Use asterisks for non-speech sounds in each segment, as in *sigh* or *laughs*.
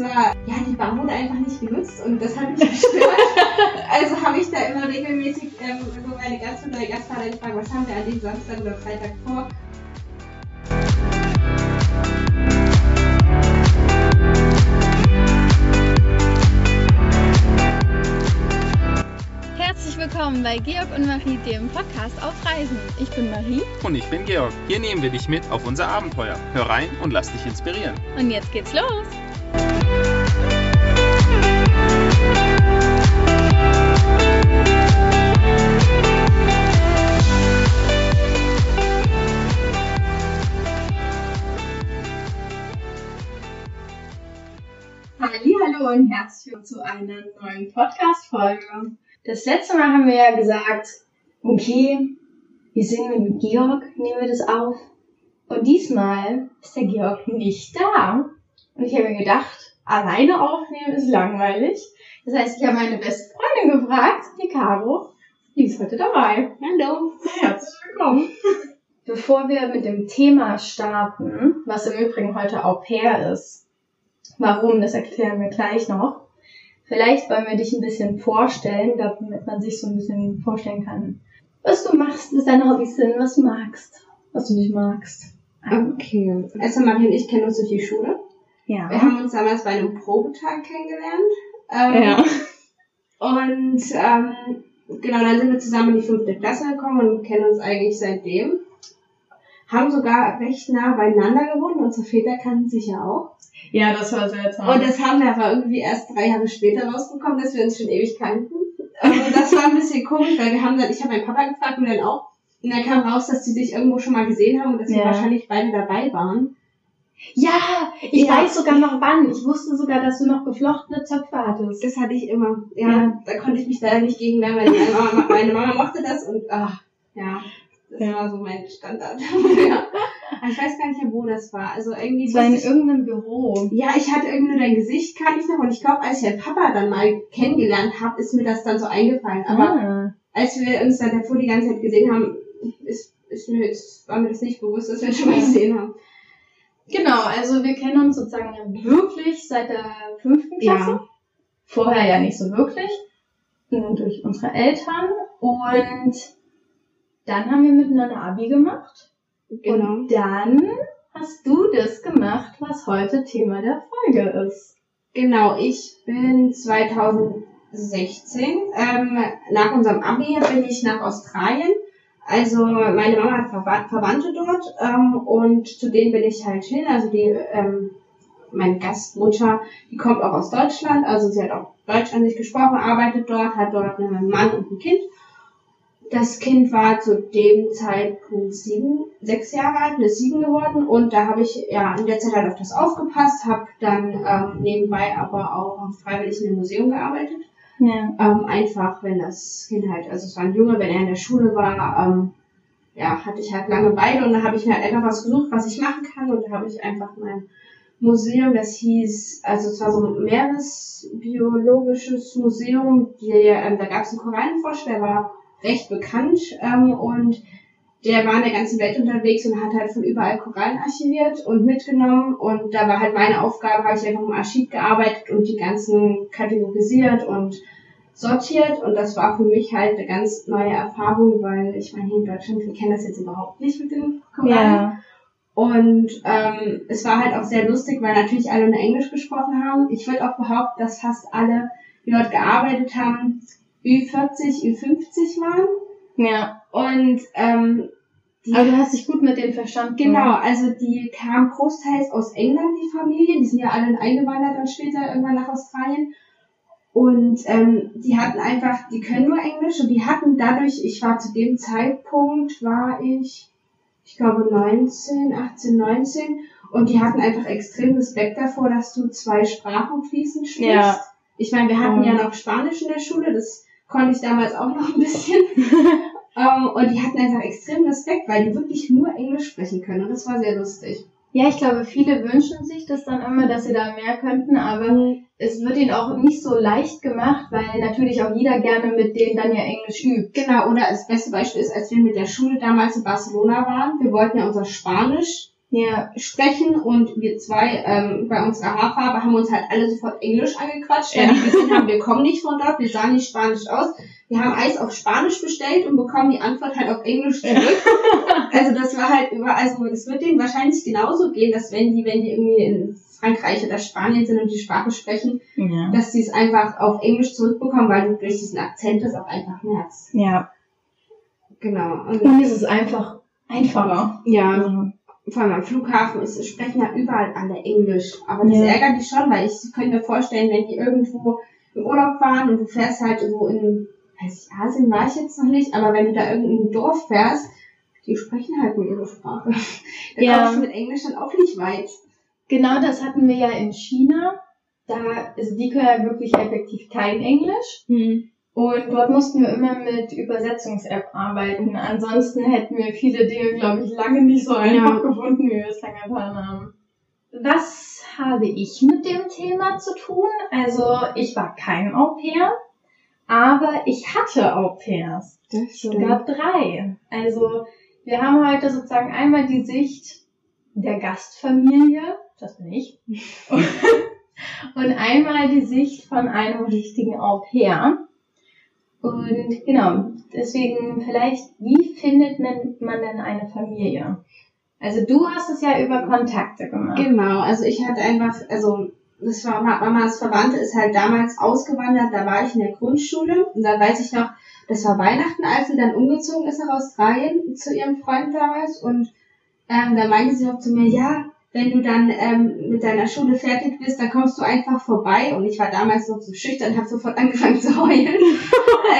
war, ja, die Bar wurde einfach nicht genutzt und das hat mich gestört. *laughs* also habe ich da immer regelmäßig ähm, so meine Gastmutter, der Gastvater gefragt, was haben wir an dem Samstag oder Freitag vor? Herzlich willkommen bei Georg und Marie, dem Podcast auf Reisen. Ich bin Marie. Und ich bin Georg. Hier nehmen wir dich mit auf unser Abenteuer. Hör rein und lass dich inspirieren. Und jetzt geht's los. Hallo und herzlich willkommen zu einer neuen Podcast-Folge. Das letzte Mal haben wir ja gesagt, okay, wir sind mit Georg, nehmen wir das auf. Und diesmal ist der Georg nicht da. Und ich habe mir gedacht, alleine aufnehmen ist langweilig. Das heißt, ich habe meine beste Freundin gefragt, die Caro. Die ist heute dabei. Hallo. Herzlich willkommen. Bevor wir mit dem Thema starten, was im Übrigen heute Au pair ist, warum, das erklären wir gleich noch. Vielleicht wollen wir dich ein bisschen vorstellen, damit man sich so ein bisschen vorstellen kann, was du machst, was deine Hobbys sind, was du magst, was du nicht magst. Okay. Also Marie und ich kennen uns durch die Schule. Ja. Wir haben uns damals bei einem Probetag kennengelernt. Ähm, ja. *laughs* Und ähm, genau, dann sind wir zusammen in die fünfte Klasse gekommen und kennen uns eigentlich seitdem. Haben sogar recht nah beieinander gewohnt. Unsere Väter kannten sich ja auch. Ja, das war seltsam. Und das haben wir aber irgendwie erst drei Jahre später rausbekommen, dass wir uns schon ewig kannten. Und das war ein bisschen komisch, weil wir haben dann, ich habe meinen Papa gefragt und dann auch. Und dann kam raus, dass sie sich irgendwo schon mal gesehen haben und dass wir Ja. wahrscheinlich beide dabei waren. ja, ich Ja. weiß sogar noch wann. Ich wusste sogar, dass du noch geflochtene Zöpfe hattest. Das hatte ich immer. Ja, Ja. da konnte ich mich leider nicht gegen wehren, weil meine Mama, meine Mama mochte das und ach, ja, das Ja. war so mein Standard. *laughs* ja. Ich weiß gar nicht mehr, wo das war. Also irgendwie Es war in ich- irgendeinem Büro. Ja, ich hatte irgendwie nur dein Gesicht, kann ich noch. Und ich glaube, als ich deinen Papa dann mal kennengelernt habe, ist mir das dann so eingefallen. Aber ah. als wir uns dann davor die ganze Zeit gesehen haben, ist, ist mir jetzt, war mir das nicht bewusst, dass wir uns schon mal Ja. gesehen haben. Genau, also wir kennen uns sozusagen wirklich seit der fünften Klasse. Ja. Vorher ja nicht so wirklich. Nur durch unsere Eltern. Und dann haben wir miteinander Abi gemacht. Genau. Und dann hast du das gemacht, was heute Thema der Folge ist. Genau, ich bin 2016, ähm, nach unserem Abi bin ich nach Australien. Also meine Mama hat Verwa- Verwandte dort ähm, und zu denen bin ich halt hin. Also die, ähm, meine Gastmutter, die kommt auch aus Deutschland, also sie hat auch Deutsch an sich gesprochen, arbeitet dort, hat dort einen Mann und ein Kind. Das Kind war zu dem Zeitpunkt sieben, sechs Jahre alt, und ist sieben geworden und da habe ich ja in der Zeit halt auf das aufgepasst, habe dann ähm, nebenbei aber auch freiwillig in einem Museum gearbeitet. Ja. Ähm, einfach, wenn das Kind halt, also es war ein Junge, wenn er in der Schule war, ähm, ja, hatte ich halt Langeweile und da habe ich mir halt einfach was gesucht, was ich machen kann und da habe ich einfach mein Museum, das hieß, also es war so ein meeresbiologisches Museum, die, ähm, da gab es einen Korallenforscher, der war recht bekannt ähm, und der war in der ganzen Welt unterwegs und hat halt von überall Korallen archiviert und mitgenommen und da war halt meine Aufgabe, habe ich einfach im Archiv gearbeitet und die ganzen kategorisiert und sortiert und das war für mich halt eine ganz neue Erfahrung, weil ich meine, hier in Deutschland, wir kennen das jetzt überhaupt nicht mit den Korallen. Ja. Und ähm, es war halt auch sehr lustig, weil natürlich alle nur Englisch gesprochen haben. Ich würde auch behaupten, dass fast alle, die dort gearbeitet haben, Ü40, Ü50 waren. Ja. Und ähm, die Aber du hast dich gut mit denen verstanden. Genau, also die kamen großteils aus England, die Familie. Die sind ja alle eingewandert dann später irgendwann nach Australien. Und ähm, die hatten einfach, die können nur Englisch und die hatten dadurch, ich war zu dem Zeitpunkt, war ich, ich glaube 19, 18, 19 und die hatten einfach extrem Respekt davor, dass du zwei Sprachen fließend sprichst. Ja. Ich meine, wir hatten Mhm. ja noch Spanisch in der Schule, das konnte ich damals auch noch ein bisschen. *laughs* Ähm, und die hatten einfach extrem Respekt, weil die wirklich nur Englisch sprechen können. Und das war sehr lustig. Ja, ich glaube, viele wünschen sich das dann immer, dass sie da mehr könnten, aber es wird ihnen auch nicht so leicht gemacht, weil natürlich auch jeder gerne mit denen dann ja Englisch übt. Genau, oder das beste Beispiel ist, als wir mit der Schule damals in Barcelona waren, wir wollten ja unser Spanisch Ja. sprechen und wir zwei ähm, bei unserer Haarfarbe haben uns halt alle sofort Englisch angequatscht, weil Ja. wir gesehen haben, wir kommen nicht von dort, wir sahen nicht spanisch aus. Wir haben Eis auf Spanisch bestellt und bekommen die Antwort halt auf Englisch zurück. *laughs* also das war halt überall so, das wird denen wahrscheinlich genauso gehen, dass wenn die, wenn die irgendwie in Frankreich oder Spanien sind und die Sprache sprechen, Ja. dass sie es einfach auf Englisch zurückbekommen, weil du durch diesen Akzent das auch einfach merkst. Ja. Genau. Und, Und es ist einfach einfacher. ja. Also, vor allem am Flughafen ist, sprechen ja überall alle Englisch. Aber das Ja. ärgert die schon, weil ich könnte mir vorstellen, wenn die irgendwo im Urlaub waren und du fährst halt so in, weiß ich, Asien war ich jetzt noch nicht, aber wenn du da irgendein Dorf fährst, die sprechen halt nur ihre Sprache. *laughs* Da Ja. kommst du mit Englisch dann auch nicht weit. Genau das hatten wir ja in China. Da, also die können ja wirklich effektiv kein Englisch. Und dort mussten wir immer mit Übersetzungs-App arbeiten. Ansonsten hätten wir viele Dinge, glaube ich, lange nicht so einfach gefunden, wie wir es dann getan haben. Was habe ich mit dem Thema zu tun? Also, ich war kein Au pair, aber ich hatte Au pairs. Das Sogar drei. Also, wir haben heute sozusagen einmal die Sicht der Gastfamilie, das bin ich, *laughs* *laughs* und einmal die Sicht von einem richtigen Au pair. Und genau, deswegen vielleicht, wie findet man, denn eine Familie? Also du hast es ja über Kontakte gemacht. Genau, also ich hatte einfach, also das war Mamas Verwandte ist halt damals ausgewandert, da war ich in der Grundschule und da weiß ich noch, das war Weihnachten, als sie dann umgezogen ist nach Australien zu ihrem Freund damals und ähm, da meinte sie auch zu mir, ja, wenn du dann ähm, mit deiner Schule fertig bist, dann kommst du einfach vorbei und ich war damals noch so schüchtern und habe sofort *laughs* angefangen zu heulen.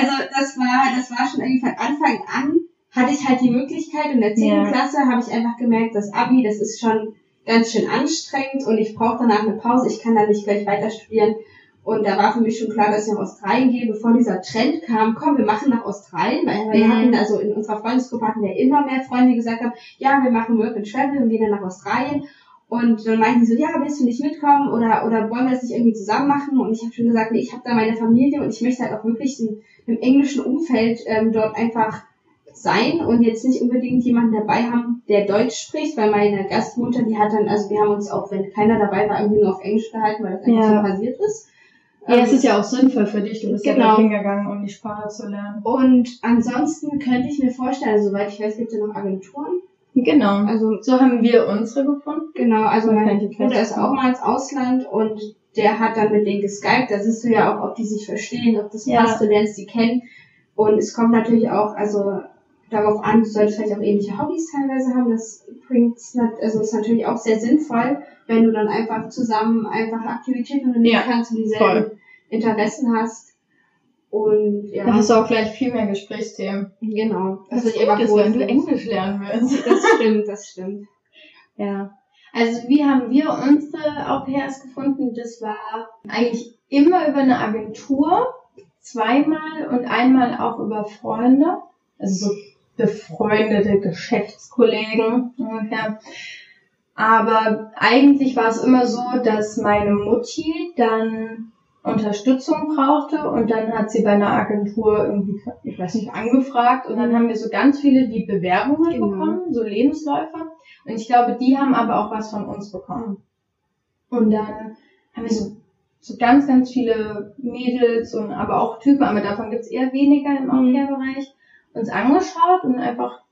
also das war, das war schon irgendwie von Anfang an hatte ich halt die Möglichkeit in der 10. Ja. Klasse habe ich einfach gemerkt, das Abi, das ist schon ganz schön anstrengend und ich brauche danach eine Pause, ich kann da nicht gleich weiter studieren. Und da war für mich schon klar, dass ich nach Australien gehe, bevor dieser Trend kam, komm, wir machen nach Australien, weil wir Mhm. hatten, also in unserer Freundesgruppe hatten wir immer mehr Freunde, die gesagt haben, ja, wir machen Work and Travel und gehen dann nach Australien. Und dann meinten die so, ja, willst du nicht mitkommen oder, oder wollen wir das nicht irgendwie zusammen machen? Und ich habe schon gesagt, nee, ich habe da meine Familie und ich möchte halt auch wirklich in, im englischen Umfeld ähm, dort einfach sein und jetzt nicht unbedingt jemanden dabei haben, der Deutsch spricht, weil meine Gastmutter, die hat dann, also wir haben uns auch, wenn keiner dabei war, irgendwie nur auf Englisch gehalten, weil das einfach Ja. so passiert ist. Ja, Ähm, es ist ja auch sinnvoll für dich, du bist ja Genau. dort hingegangen, um die Sprache zu lernen. und ansonsten könnte ich mir vorstellen, also, soweit ich weiß, gibt es ja noch Agenturen. Genau. Also So haben wir unsere gefunden. Genau, also mein Bruder ist auch mal ins Ausland und der hat dann mit denen geskypt. Da siehst du ja auch, ob die sich verstehen, ob das Ja. passt, du lernst die kennen. Und es kommt natürlich auch, also darauf an, du solltest vielleicht auch ähnliche Hobbys teilweise haben. Das bringt, also ist natürlich auch sehr sinnvoll, wenn du dann einfach zusammen einfach Aktivitäten unternehmen Ja, kannst und dieselben Interessen hast. Und ja, Da hast du auch gleich viel mehr Gesprächsthemen. genau. Das wird ist gut, ist, wenn du. Englisch lernen willst. Das stimmt, das stimmt. *laughs* Ja. Also wie haben wir unsere Au pairs gefunden? Das war eigentlich immer über eine Agentur, zweimal und einmal auch über Freunde, also so befreundete Geschäftskollegen ungefähr. Aber eigentlich war es immer so, dass meine Mutti dann Unterstützung brauchte und dann hat sie bei einer Agentur irgendwie, ich weiß nicht, angefragt und dann haben wir so ganz viele die Bewerbungen Genau. bekommen, so Lebensläufe. Und ich glaube, die haben aber auch was von uns bekommen. Und dann haben wir so, so ganz, ganz viele Mädels und aber auch Typen, aber davon gibt's eher weniger im Au-pair-Bereich, uns angeschaut und einfach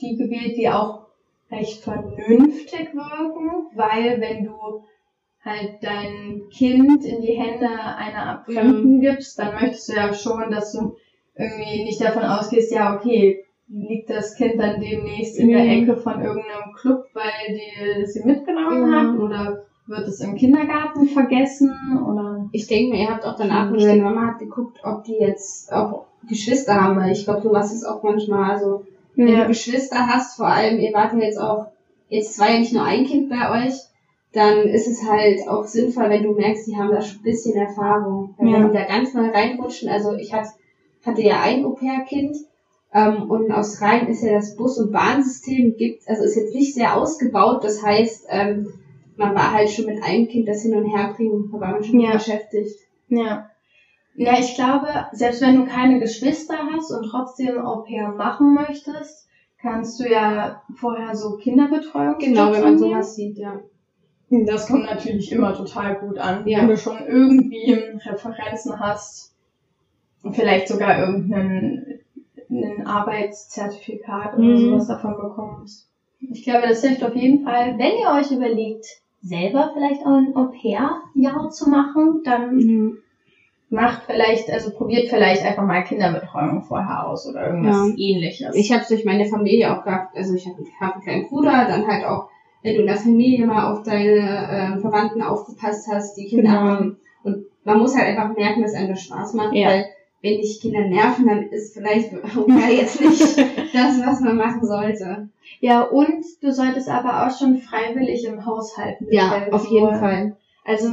die gewählt, die auch recht vernünftig wirken, weil wenn du halt dein Kind in die Hände einer Fremden gibst, dann möchtest du ja schon, dass du irgendwie nicht davon ausgehst, ja, okay, liegt das Kind dann demnächst in der Mhm. Ecke von irgendeinem Club, weil die sie mitgenommen Mhm. hat oder wird es im Kindergarten vergessen oder Ich denke mir, ihr habt auch danach, Mhm. deine Mama hat geguckt, ob die jetzt auch Geschwister haben, weil ich glaube, sowas ist auch manchmal, also wenn du Geschwister hast, vor allem, ihr wart ja jetzt auch, jetzt war ja nicht nur ein Kind bei euch, dann ist es halt auch sinnvoll, wenn du merkst, die haben da schon ein bisschen Erfahrung. Weil Ja. wenn die da ganz neu reinrutschen, also ich hatte, hatte ja ein Au-pair-Kind, ähm, und in Australien ist ja das Bus- und Bahnsystem gibt, also ist jetzt nicht sehr ausgebaut, das heißt, ähm, man war halt schon mit einem Kind das hin und her bringen, da war man schon Ja. beschäftigt. Ja. Ja, ich glaube, selbst wenn du keine Geschwister hast und trotzdem Au pair machen möchtest, kannst du ja vorher so Kinderbetreuung Genau, wenn man sowas sieht, ja. Das kommt natürlich immer total gut an. Ja. Wenn du schon irgendwie Referenzen hast und vielleicht sogar irgendeinen ein Arbeitszertifikat oder Mhm. sowas davon bekommst. Ich glaube, das hilft auf jeden Fall. Wenn ihr euch überlegt, selber vielleicht auch ein Au-pair-Jahr zu machen, dann macht vielleicht, also probiert vielleicht einfach mal Kinderbetreuung vorher aus oder irgendwas Ja. ähnliches. Ich habe es durch meine Familie auch gehabt. Also ich habe hab einen kleinen Bruder, dann halt auch, wenn du in der Familie mal auf deine ähm, Verwandten aufgepasst hast, die Kinder Genau. haben. Und man muss halt einfach merken, dass einem das Spaß macht, Ja. weil wenn dich Kinder nerven, dann ist vielleicht ja, *laughs* jetzt nicht das, was man machen sollte. ja, und du solltest aber auch schon freiwillig im Haushalt mithelfen auf jeden wollen. Fall. Also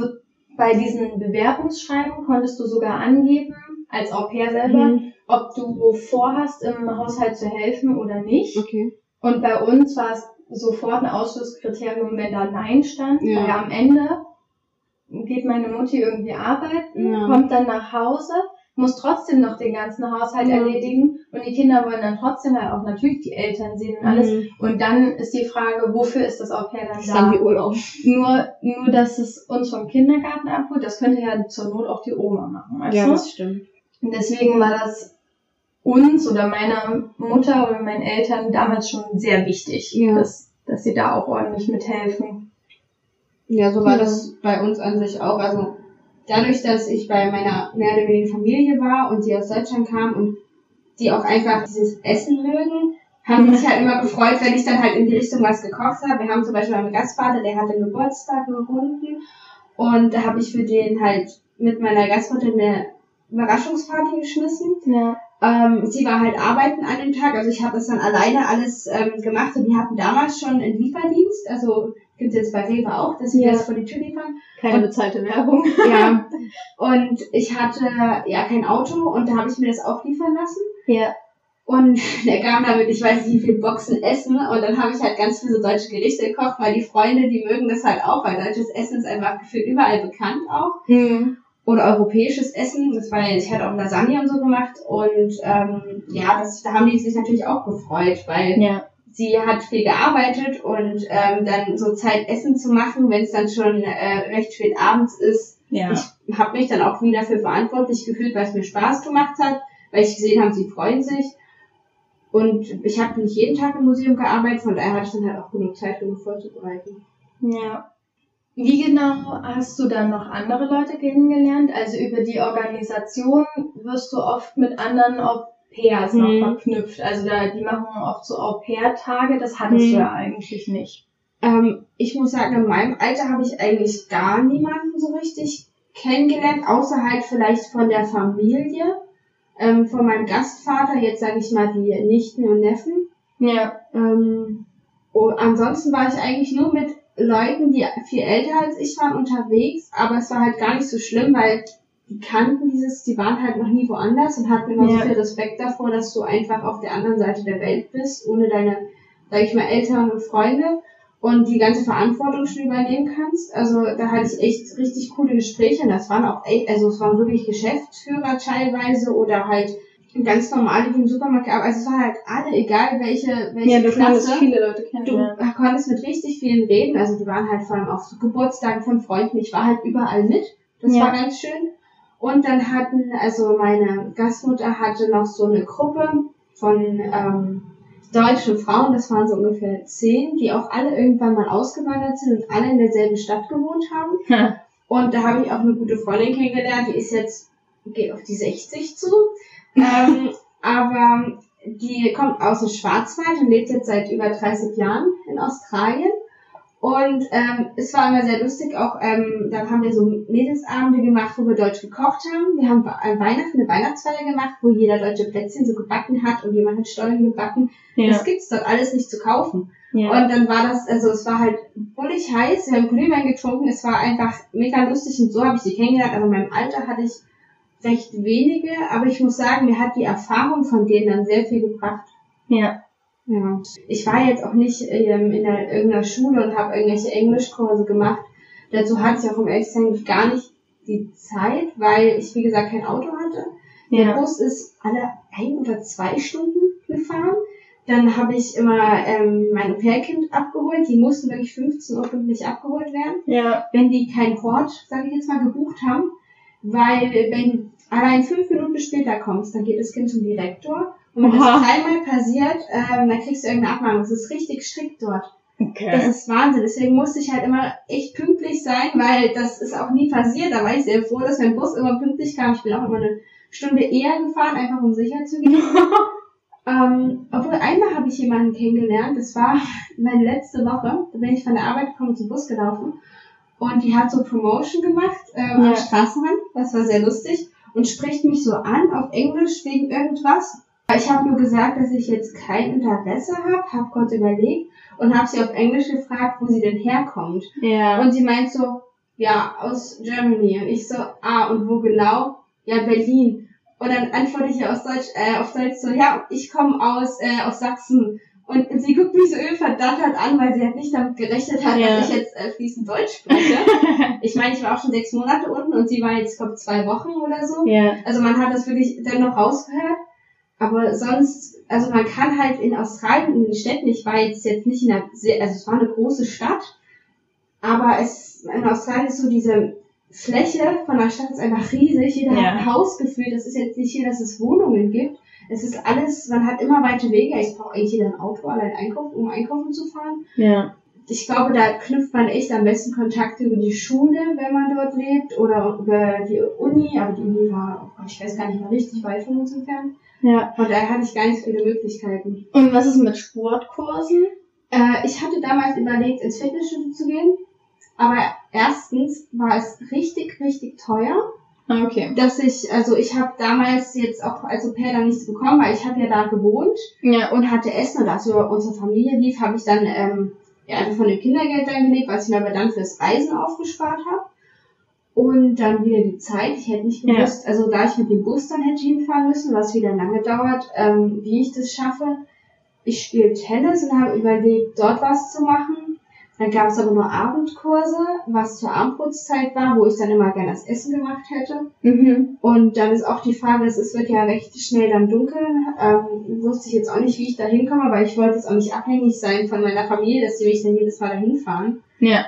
bei diesen Bewerbungsschreiben konntest du sogar angeben, als Au pair selber, Mhm. ob du vorhast, im Haushalt zu helfen oder nicht. Okay. Und bei uns war es sofort ein Ausschlusskriterium, wenn da Nein stand, Ja. weil am Ende geht meine Mutti irgendwie arbeiten, Ja. kommt dann nach Hause, muss trotzdem noch den ganzen Haushalt Ja. erledigen und die Kinder wollen dann trotzdem halt auch natürlich die Eltern sehen und alles. Mhm. Und dann ist die Frage, wofür ist das Au dann Das da? dann wie Urlaub. Nur, nur, dass es uns vom Kindergarten abholt, das könnte ja zur Not auch die Oma machen, weißt Ja, du? das stimmt. Und deswegen war das uns oder meiner Mutter oder meinen Eltern damals schon sehr wichtig, Ja. dass, dass sie da auch ordentlich mithelfen. Ja, so war Ja. das bei uns an sich auch. Also dadurch, dass ich bei meiner mehr oder weniger Familie war und die aus Deutschland kam und die auch einfach dieses Essen mögen, haben sich halt immer gefreut, wenn ich dann halt in die Richtung was gekocht habe. Wir haben zum Beispiel meinen Gastvater, der hatte Geburtstag gefunden und da habe ich für den halt mit meiner Gastmutter eine Überraschungsparty geschmissen. Ja. Ähm, sie war halt arbeiten an dem Tag, also ich habe das dann alleine alles ähm, gemacht und die hatten damals schon einen Lieferdienst, also gibt's jetzt bei Rewe auch, dass sie Ja. das vor die Tür liefern. Keine Und- bezahlte Werbung. *laughs* Ja. *laughs* Und ich hatte ja kein Auto und da habe ich mir das auch liefern lassen. Ja. Und *laughs* der kam damit, ich weiß nicht wie viele Boxen Essen und dann habe ich halt ganz viele so deutsche Gerichte gekocht, weil die Freunde, die mögen das halt auch, weil deutsches Essen ist einfach gefühlt überall bekannt auch Mhm. Oder europäisches Essen. Das war ich hatte auch Lasagne und so gemacht und ähm, ja, das, da haben die sich natürlich auch gefreut, weil Ja. sie hat viel gearbeitet und ähm, dann so Zeit Essen zu machen, wenn es dann schon äh, recht spät abends ist. Ja. Ich habe mich dann auch wieder dafür verantwortlich gefühlt, weil es mir Spaß gemacht hat, weil ich gesehen habe, sie freuen sich. Und ich habe nicht jeden Tag im Museum gearbeitet, von daher hatte ich dann halt auch genug Zeit, genug vorzubereiten. Ja. Wie genau hast du dann noch andere Leute kennengelernt? Also über die Organisation wirst du oft mit anderen Au pairs noch Mhm. verknüpft. Also da, die machen oft so Au pair-Tage, das hattest Mhm. du ja eigentlich nicht. Ähm, ich muss sagen, in meinem Alter habe ich eigentlich gar niemanden so richtig kennengelernt, außer halt vielleicht von der Familie, ähm, von meinem Gastvater, jetzt sage ich mal die Nichten und Neffen. Ja. Ähm, oh, ansonsten war ich eigentlich nur mit Leuten, die viel älter als ich waren, unterwegs, aber es war halt gar nicht so schlimm, weil die kannten dieses, die waren halt noch nie woanders und hatten immer Ja. so viel Respekt davor, dass du einfach auf der anderen Seite der Welt bist, ohne deine, sag ich mal, Eltern und Freunde und die ganze Verantwortung schon übernehmen kannst. Also da hatte ich echt richtig coole Gespräche und das waren auch echt, also es waren wirklich Geschäftsführer teilweise oder halt ganz normale, die im Supermarkt. Also es war halt alle, egal welche, welche Ja, du Klasse. viele Leute Du kennenlernen. konntest mit richtig vielen reden, also die waren halt vor allem auf so Geburtstagen von Freunden. Ich war halt überall mit. Das Ja. war ganz schön. Und dann hatten, also meine Gastmutter hatte noch so eine Gruppe von ähm, deutschen Frauen, das waren so ungefähr zehn, die auch alle irgendwann mal ausgewandert sind und alle in derselben Stadt gewohnt haben. Ha. *laughs* Und da habe ich auch eine gute Freundin kennengelernt, die ist jetzt, geht auf die 60 zu. Ähm, aber die kommt aus dem Schwarzwald und lebt jetzt seit über 30 Jahren in Australien. Und ähm, es war immer sehr lustig, auch ähm, dann haben wir so Mädelsabende gemacht, wo wir Deutsch gekocht haben. Wir haben an Weihnachten eine Weihnachtsfeier gemacht, wo jeder deutsche Plätzchen so gebacken hat und jemand hat Stollen gebacken. Ja. Das gibt's dort alles nicht zu kaufen. ja. Und dann war das, also es war halt bullig heiß, wir haben Glühwein getrunken, es war einfach mega lustig und so habe ich sie kennengelernt. Aber in meinem Alter hatte ich recht wenige, aber ich muss sagen, mir hat die Erfahrung von denen dann sehr viel gebracht. ja. Ja. Ich war jetzt auch nicht ähm, in der, irgendeiner Schule und habe irgendwelche Englischkurse gemacht. Dazu hatte ich auch um ehrlich gar nicht die Zeit, weil ich wie gesagt kein Auto hatte. Der Ja. Bus ist alle ein oder zwei Stunden gefahren. Dann habe ich immer ähm, mein Au-pair-Kind abgeholt. Die mussten wirklich 15 Uhr pünktlich abgeholt werden, Ja. wenn die keinen Hort, sage ich jetzt mal, gebucht haben. Weil wenn allein fünf Minuten später kommst, dann geht das Kind zum Direktor. Und wenn das Oha. dreimal passiert, ähm, dann kriegst du irgendeine Abmahnung. Das ist richtig strikt dort. Das Okay. ist Wahnsinn. Deswegen musste ich halt immer echt pünktlich sein, weil das ist auch nie passiert. Da war ich sehr froh, dass mein Bus immer pünktlich kam. Ich bin auch immer eine Stunde eher gefahren, einfach um sicher zu gehen. *laughs* ähm, obwohl einmal habe ich jemanden kennengelernt. Das war meine letzte Woche. Da bin ich von der Arbeit gekommen zum Bus gelaufen. Und die hat so Promotion gemacht ähm, Ja. am Straßenrand. Das war sehr lustig. Und spricht mich so an auf Englisch wegen irgendwas. Ich habe nur gesagt, dass ich jetzt kein Interesse habe, habe kurz überlegt und habe sie auf Englisch gefragt, wo sie denn herkommt. Ja. Und sie meint so, ja, aus Germany. Und ich so, ah, und wo genau? Ja, Berlin. Und dann antworte ich ihr aus Deutsch, äh, auf Deutsch so, ja, ich komme aus, äh, aus Sachsen. Und sie guckt mich so übel verdattert an, weil sie halt nicht damit gerechnet hat, Ja. dass ich jetzt äh, fließend Deutsch spreche. *laughs* ich meine, ich war auch schon sechs Monate unten und sie war jetzt, glaube zwei Wochen oder so. ja. Also man hat das wirklich dennoch rausgehört. Aber sonst, also man kann halt in Australien, in den Städten, ich war jetzt, jetzt nicht in einer, sehr, also es war eine große Stadt, aber es, in Australien ist so diese Fläche von der Stadt ist einfach riesig, jeder Ja. hat ein Haus gefühlt, das ist jetzt nicht hier, dass es Wohnungen gibt. Es ist alles, man hat immer weite Wege, ich brauche eigentlich jeder ein Auto, allein einkaufen, um einkaufen zu fahren Ja. ich glaube, da knüpft man echt am besten Kontakte über die Schule, wenn man dort lebt, oder über die Uni, aber die Uni war, oh Gott, ich weiß gar nicht mal richtig weit von uns entfernt. Ja. Von daher hatte ich gar nicht viele Möglichkeiten. Und was ist mit Sportkursen? Äh, ich hatte damals überlegt, ins Fitnessstudio zu gehen, aber erstens war es richtig, richtig teuer, Okay. dass ich, also ich habe damals jetzt auch als Au-pair dann nichts bekommen, weil ich habe ja da gewohnt Ja. und hatte Essen und als über unsere Familie lief, habe ich dann ähm, ja, einfach von dem Kindergeld dann gelebt, was ich mir aber dann fürs Reisen aufgespart habe. Und dann wieder die Zeit. Ich hätte nicht Ja. gewusst, also da ich mit dem Bus dann hätte hinfahren müssen, was wieder lange dauert, ähm, wie ich das schaffe. Ich spiele Tennis und habe überlegt, dort was zu machen. Dann gab es aber nur Abendkurse, was zur Abendbrotzeit war, wo ich dann immer gerne das Essen gemacht hätte. Mhm. Und dann ist auch die Frage, es wird ja recht schnell dann dunkel. Ähm, wusste ich jetzt auch nicht, wie ich da hinkomme, weil ich wollte jetzt auch nicht abhängig sein von meiner Familie, dass die mich dann jedes Mal dahin fahren. Ja.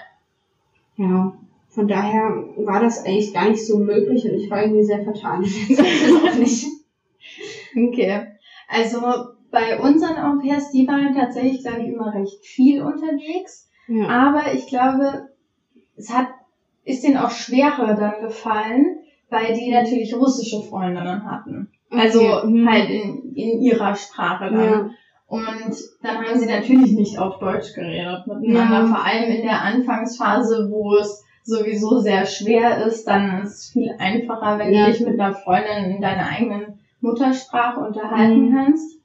Ja, von daher war das eigentlich gar nicht so möglich und ich war irgendwie sehr vertan. *laughs* Auch nicht. Okay. Also bei unseren Au pairs, die waren tatsächlich, glaube ich, immer recht viel unterwegs. Ja. Aber ich glaube, es hat, ist denen auch schwerer dann gefallen, weil die natürlich russische Freundinnen hatten. Also Okay, halt in, in ihrer Sprache dann. Ja. Und dann haben sie natürlich nicht auf Deutsch geredet miteinander, Ja. vor allem in der Anfangsphase, wo es sowieso sehr schwer ist, dann ist es viel einfacher, wenn Ja. du dich mit einer Freundin in deiner eigenen Muttersprache unterhalten Mhm. kannst.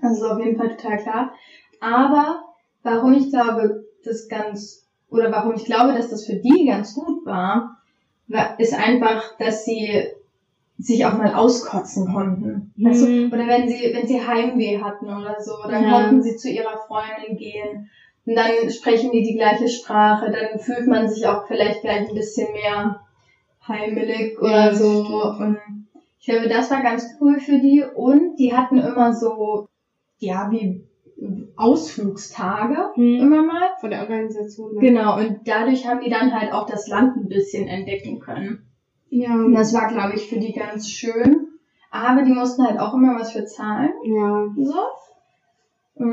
Das ist auf jeden Fall total klar. Aber warum ich glaube, das ganz, oder warum ich glaube, dass das für die ganz gut war, war ist einfach, dass sie sich auch mal auskotzen konnten. Mhm. Oder wenn sie, wenn sie Heimweh hatten oder so, dann Ja. konnten sie zu ihrer Freundin gehen. Und dann sprechen die die gleiche Sprache, dann fühlt man sich auch vielleicht gleich ein bisschen mehr heimelig oder Ja, so. stimmt. Und ich glaube, das war ganz cool für die. Und die hatten immer so, ja, wie Ausflugstage Mhm. immer mal. Von der Organisation. ne? Genau, und dadurch haben die dann halt auch das Land ein bisschen entdecken können. Ja. Und das war, glaube ich, für die ganz schön. Aber die mussten halt auch immer was für zahlen. Ja. So.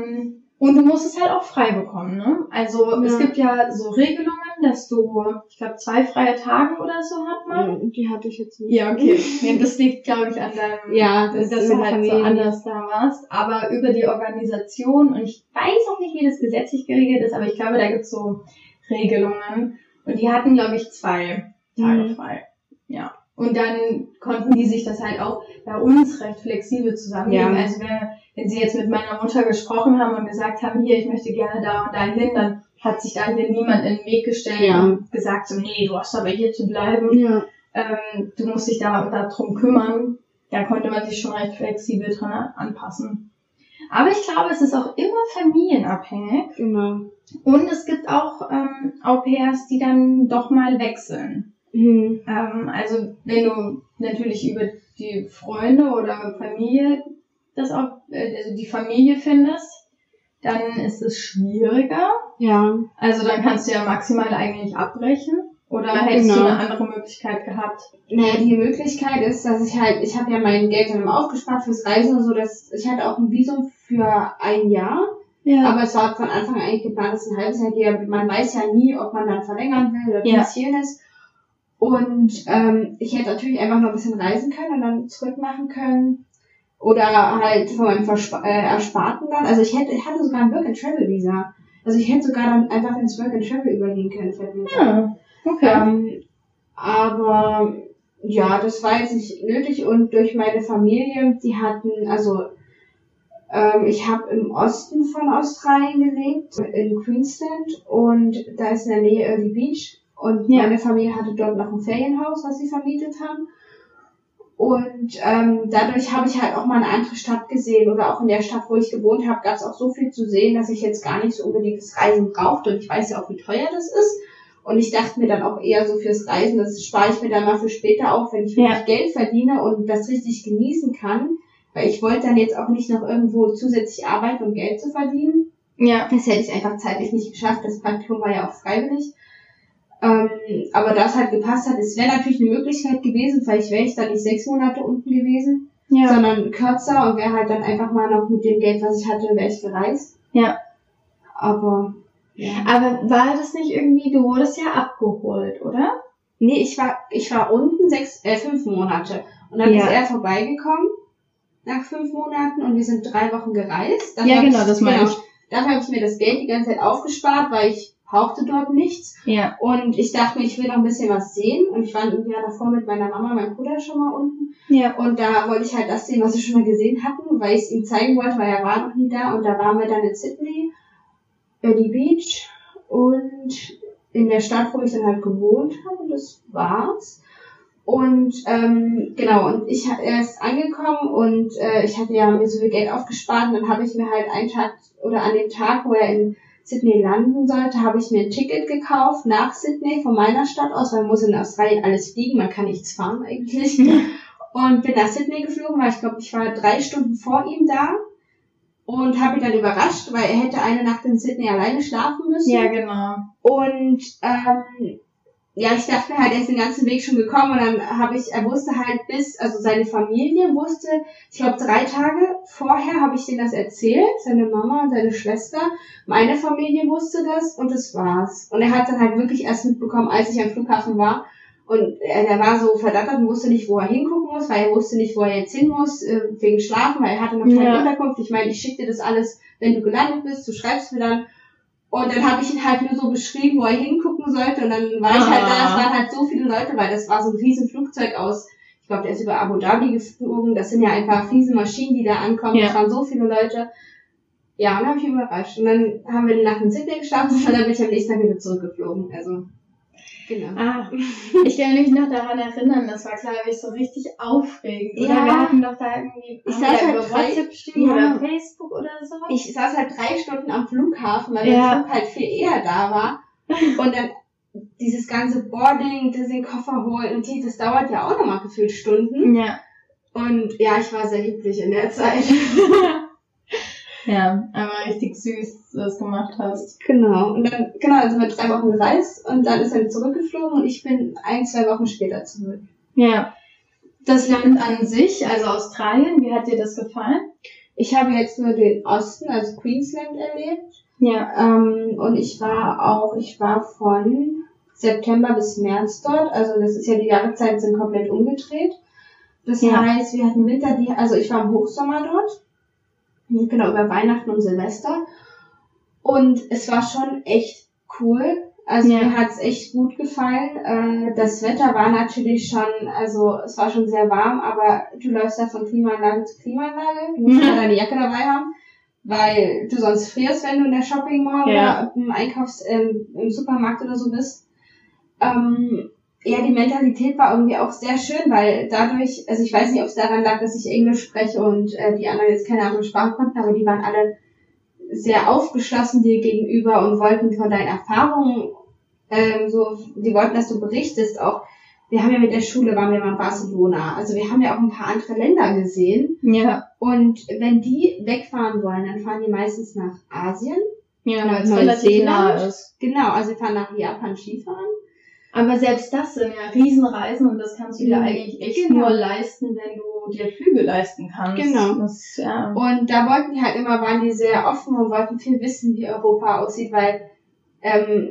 Und du musst es halt auch frei bekommen, ne? Also Ja. es gibt ja so Regelungen, dass du, ich glaube, zwei freie Tage oder so hat man. Ja, Die hatte ich jetzt nicht. Ja, okay. Nee, das liegt, glaube ich, an deinem, Ja, dass, das ist du halt so anders da warst. Aber über die Organisation, und ich weiß auch nicht, wie das gesetzlich geregelt ist, aber ich glaube, da gibt's so Regelungen. Und die hatten, glaube ich, zwei Tage Mhm. frei. Ja. Und dann konnten die sich das halt auch bei uns recht flexibel zusammenlegen. Ja. Also wenn, wenn sie jetzt mit meiner Mutter gesprochen haben und gesagt haben, hier, ich möchte gerne da und dahin hin, dann hat sich da hier niemand in den Weg gestellt Ja. und gesagt so, nee, du hast aber hier zu bleiben Ja. ähm, du musst dich da darum kümmern. Da konnte man sich schon recht flexibel dran anpassen. Aber ich glaube, es ist auch immer familienabhängig. Genau. Und es gibt auch ähm, Au pairs, die dann doch mal wechseln. Mhm. Ähm, also wenn du natürlich über die Freunde oder Familie das auch, äh, also die Familie findest, dann ist es schwieriger. Ja. Also dann kannst du ja maximal eigentlich abbrechen. Oder hättest Genau. du eine andere Möglichkeit gehabt? Naja, die Möglichkeit ist, dass ich halt, ich habe ja mein Geld dann immer aufgespart fürs Reisen und so, dass ich hatte auch ein Visum für ein Jahr, Ja. aber es war von Anfang an eigentlich geplant, dass es ein halbes Jahr geht, man weiß ja nie, ob man dann verlängern will oder Ja. dies, jenes. Und ähm, ich hätte natürlich einfach noch ein bisschen reisen können und dann zurückmachen können. Oder halt von meinem Verspa äh, Ersparten dann. Also ich hätte, ich hatte sogar ein Work-and-Travel-Visa. Also ich hätte sogar dann einfach ins Work-and-Travel übergehen können. ja. Okay. Ähm, aber ja, das war jetzt nicht nötig und durch meine Familie, die hatten, also ähm, ich habe im Osten von Australien gelebt, in Queensland und da ist in der Nähe Early Beach und Ja. meine Familie hatte dort noch ein Ferienhaus, was sie vermietet haben. Und ähm, dadurch habe ich halt auch mal eine andere Stadt gesehen oder auch in der Stadt, wo ich gewohnt habe, gab es auch so viel zu sehen, dass ich jetzt gar nicht so unbedingt das Reisen brauchte. Und ich weiß ja auch, wie teuer das ist. Und ich dachte mir dann auch eher so fürs Reisen, das spare ich mir dann mal für später auf, wenn ich wirklich Ja. Geld verdiene und das richtig genießen kann. Weil ich wollte dann jetzt auch nicht noch irgendwo zusätzlich arbeiten, um Geld zu verdienen. ja. Das hätte ich einfach zeitlich nicht geschafft. Das Praktikum war ja auch freiwillig. Ähm, aber da es halt gepasst hat, es wäre natürlich eine Möglichkeit gewesen, vielleicht wäre ich da nicht sechs Monate unten gewesen, Ja. sondern kürzer und wäre halt dann einfach mal noch mit dem Geld, was ich hatte, wäre ich gereist. Ja. Aber ja. Aber war das nicht irgendwie, du wurdest ja abgeholt, oder? Nee, ich war, ich war unten sechs, äh, fünf Monate. Und dann Ja. ist er vorbeigekommen nach fünf Monaten und wir sind drei Wochen gereist. Dafür Ja, genau, ich, das meine ich. Dafür habe ich mir das Geld die ganze Zeit aufgespart, weil ich brauchte dort nichts. Ja. Und ich dachte mir, ich will noch ein bisschen was sehen. Und ich war ein Jahr davor mit meiner Mama und meinem Bruder schon mal unten. Ja. Und da wollte ich halt das sehen, was wir schon mal gesehen hatten, weil ich es ihm zeigen wollte, weil er war noch nie da. Und da waren wir dann in Sydney, Early Beach und in der Stadt, wo ich dann halt gewohnt habe. Und das war's. Und ähm, genau, und ich er ist angekommen und äh, ich hatte ja mir so viel Geld aufgespart und dann habe ich mir halt einen Tag oder an dem Tag, wo er in Sydney landen sollte, habe ich mir ein Ticket gekauft nach Sydney von meiner Stadt aus, weil man muss in Australien alles fliegen, man kann nichts fahren eigentlich. *laughs* Und bin nach Sydney geflogen, weil ich glaube, ich war drei Stunden vor ihm da und habe ihn dann überrascht, weil er hätte eine Nacht in Sydney alleine schlafen müssen. Ja, genau. Und ähm, ja, ich dachte halt, er ist den ganzen Weg schon gekommen und dann habe ich, er wusste halt bis, also seine Familie wusste, ich glaube drei Tage vorher habe ich denen das erzählt, seine Mama und seine Schwester, meine Familie wusste das und das war's. Und er hat dann halt wirklich erst mitbekommen, als ich am Flughafen war und er, der war so verdattert und wusste nicht, wo er hingucken muss, weil er wusste nicht, wo er jetzt hin muss, äh, wegen Schlafen, weil er hatte noch keine Ja. Unterkunft. Ich meine, ich schicke dir das alles, wenn du gelandet bist, du schreibst mir dann und dann habe ich ihn halt nur so beschrieben, wo er hingucken sollte. Und dann war ich halt da, es Ah. waren halt so viele Leute, weil das war so ein riesen Flugzeug aus, ich glaube, der ist über Abu Dhabi geflogen. Das sind ja einfach riesen Maschinen, die da ankommen. Ja. Das waren so viele Leute. Ja, und dann habe ich überrascht. Und dann haben wir die Nacht in Sydney geschlafen und dann bin ich am nächsten Tag wieder zurückgeflogen. Also, genau. Ah, ich kann mich noch daran erinnern, das war, glaube ich, so richtig aufregend. Oder Ja. wir hatten doch da irgendwie Ich saß halt über WhatsApp Ja. oder Facebook oder so. Ich saß halt drei Stunden am Flughafen, weil Ja. der Flug halt viel eher da war. *laughs* Und dann dieses ganze Boarding, das den Koffer holen und die, das dauert ja auch nochmal gefühlt Stunden. ja. Und ja, ich war sehr lieblich in der Zeit. *laughs* ja, aber richtig süß, dass du das gemacht hast. Genau. Und dann, genau, also wir drei Wochen gereist und dann ist er zurückgeflogen und ich bin ein, zwei Wochen später zurück. Ja. Das Land an sich, also Australien, wie hat dir das gefallen? Ich habe jetzt nur den Osten, also Queensland erlebt. Ja. Ähm, und ich war auch, ich war von September bis März dort. Also das ist ja die Jahreszeiten sind komplett umgedreht. Das Ja. heißt, wir hatten Winter, die, also ich war im Hochsommer dort. Genau, über Weihnachten und Silvester. Und es war schon echt cool. Also Ja. mir hat's echt gut gefallen. Äh, das Wetter war natürlich schon, also es war schon sehr warm, aber du läufst da von Klimaanlage zu Klimaanlage. Du musst Mhm. immer deine Jacke dabei haben, weil du sonst frierst, wenn du in der Shopping Mall Ja. oder im Einkaufs-, im Supermarkt oder so bist. Ähm, ja, die Mentalität war irgendwie auch sehr schön, weil dadurch, also ich weiß nicht, ob es daran lag, dass ich Englisch spreche und äh, die anderen jetzt keine andere Sprache konnten, aber die waren alle sehr aufgeschlossen dir gegenüber und wollten von deinen Erfahrungen ähm, so, die wollten, dass du berichtest, auch wir haben ja mit der Schule, waren wir mal in Barcelona. Also wir haben ja auch ein paar andere Länder gesehen. Ja. Und wenn die wegfahren wollen, dann fahren die meistens nach Asien. Ja, weil es relativ nah ist. Genau, also wir fahren nach Japan Skifahren. Aber selbst das sind ja Riesenreisen und das kannst du dir Mhm. eigentlich echt Genau. nur leisten, wenn du dir Flüge leisten kannst. Genau. Das, ja. Und da wollten die halt immer, waren die sehr offen und wollten viel wissen, wie Europa aussieht, weil ähm,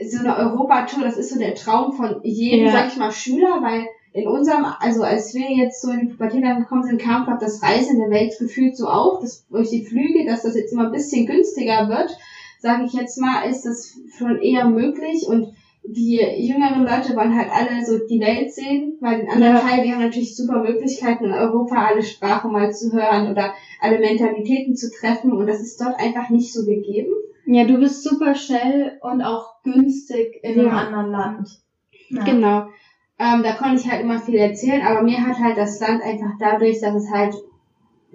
so eine Europatour, das ist so der Traum von jedem, Ja. sag ich mal, Schüler, weil in unserem, also als wir jetzt so in die Pubertät gekommen sind, kam gerade das Reisen in der Welt gefühlt so auf, dass durch die Flüge, dass das jetzt immer ein bisschen günstiger wird, sage ich jetzt mal, ist das schon eher möglich und die jüngeren Leute wollen halt alle so die Welt sehen, weil in anderen Ja. Teilen, wir haben natürlich super Möglichkeiten in Europa alle Sprachen mal zu hören oder alle Mentalitäten zu treffen und das ist dort einfach nicht so gegeben. ja, du bist super schnell und auch günstig in einem Ja. anderen Land. Ja. Genau. Ähm, da konnte ich halt immer viel erzählen, aber mir hat halt das Land einfach dadurch, dass es halt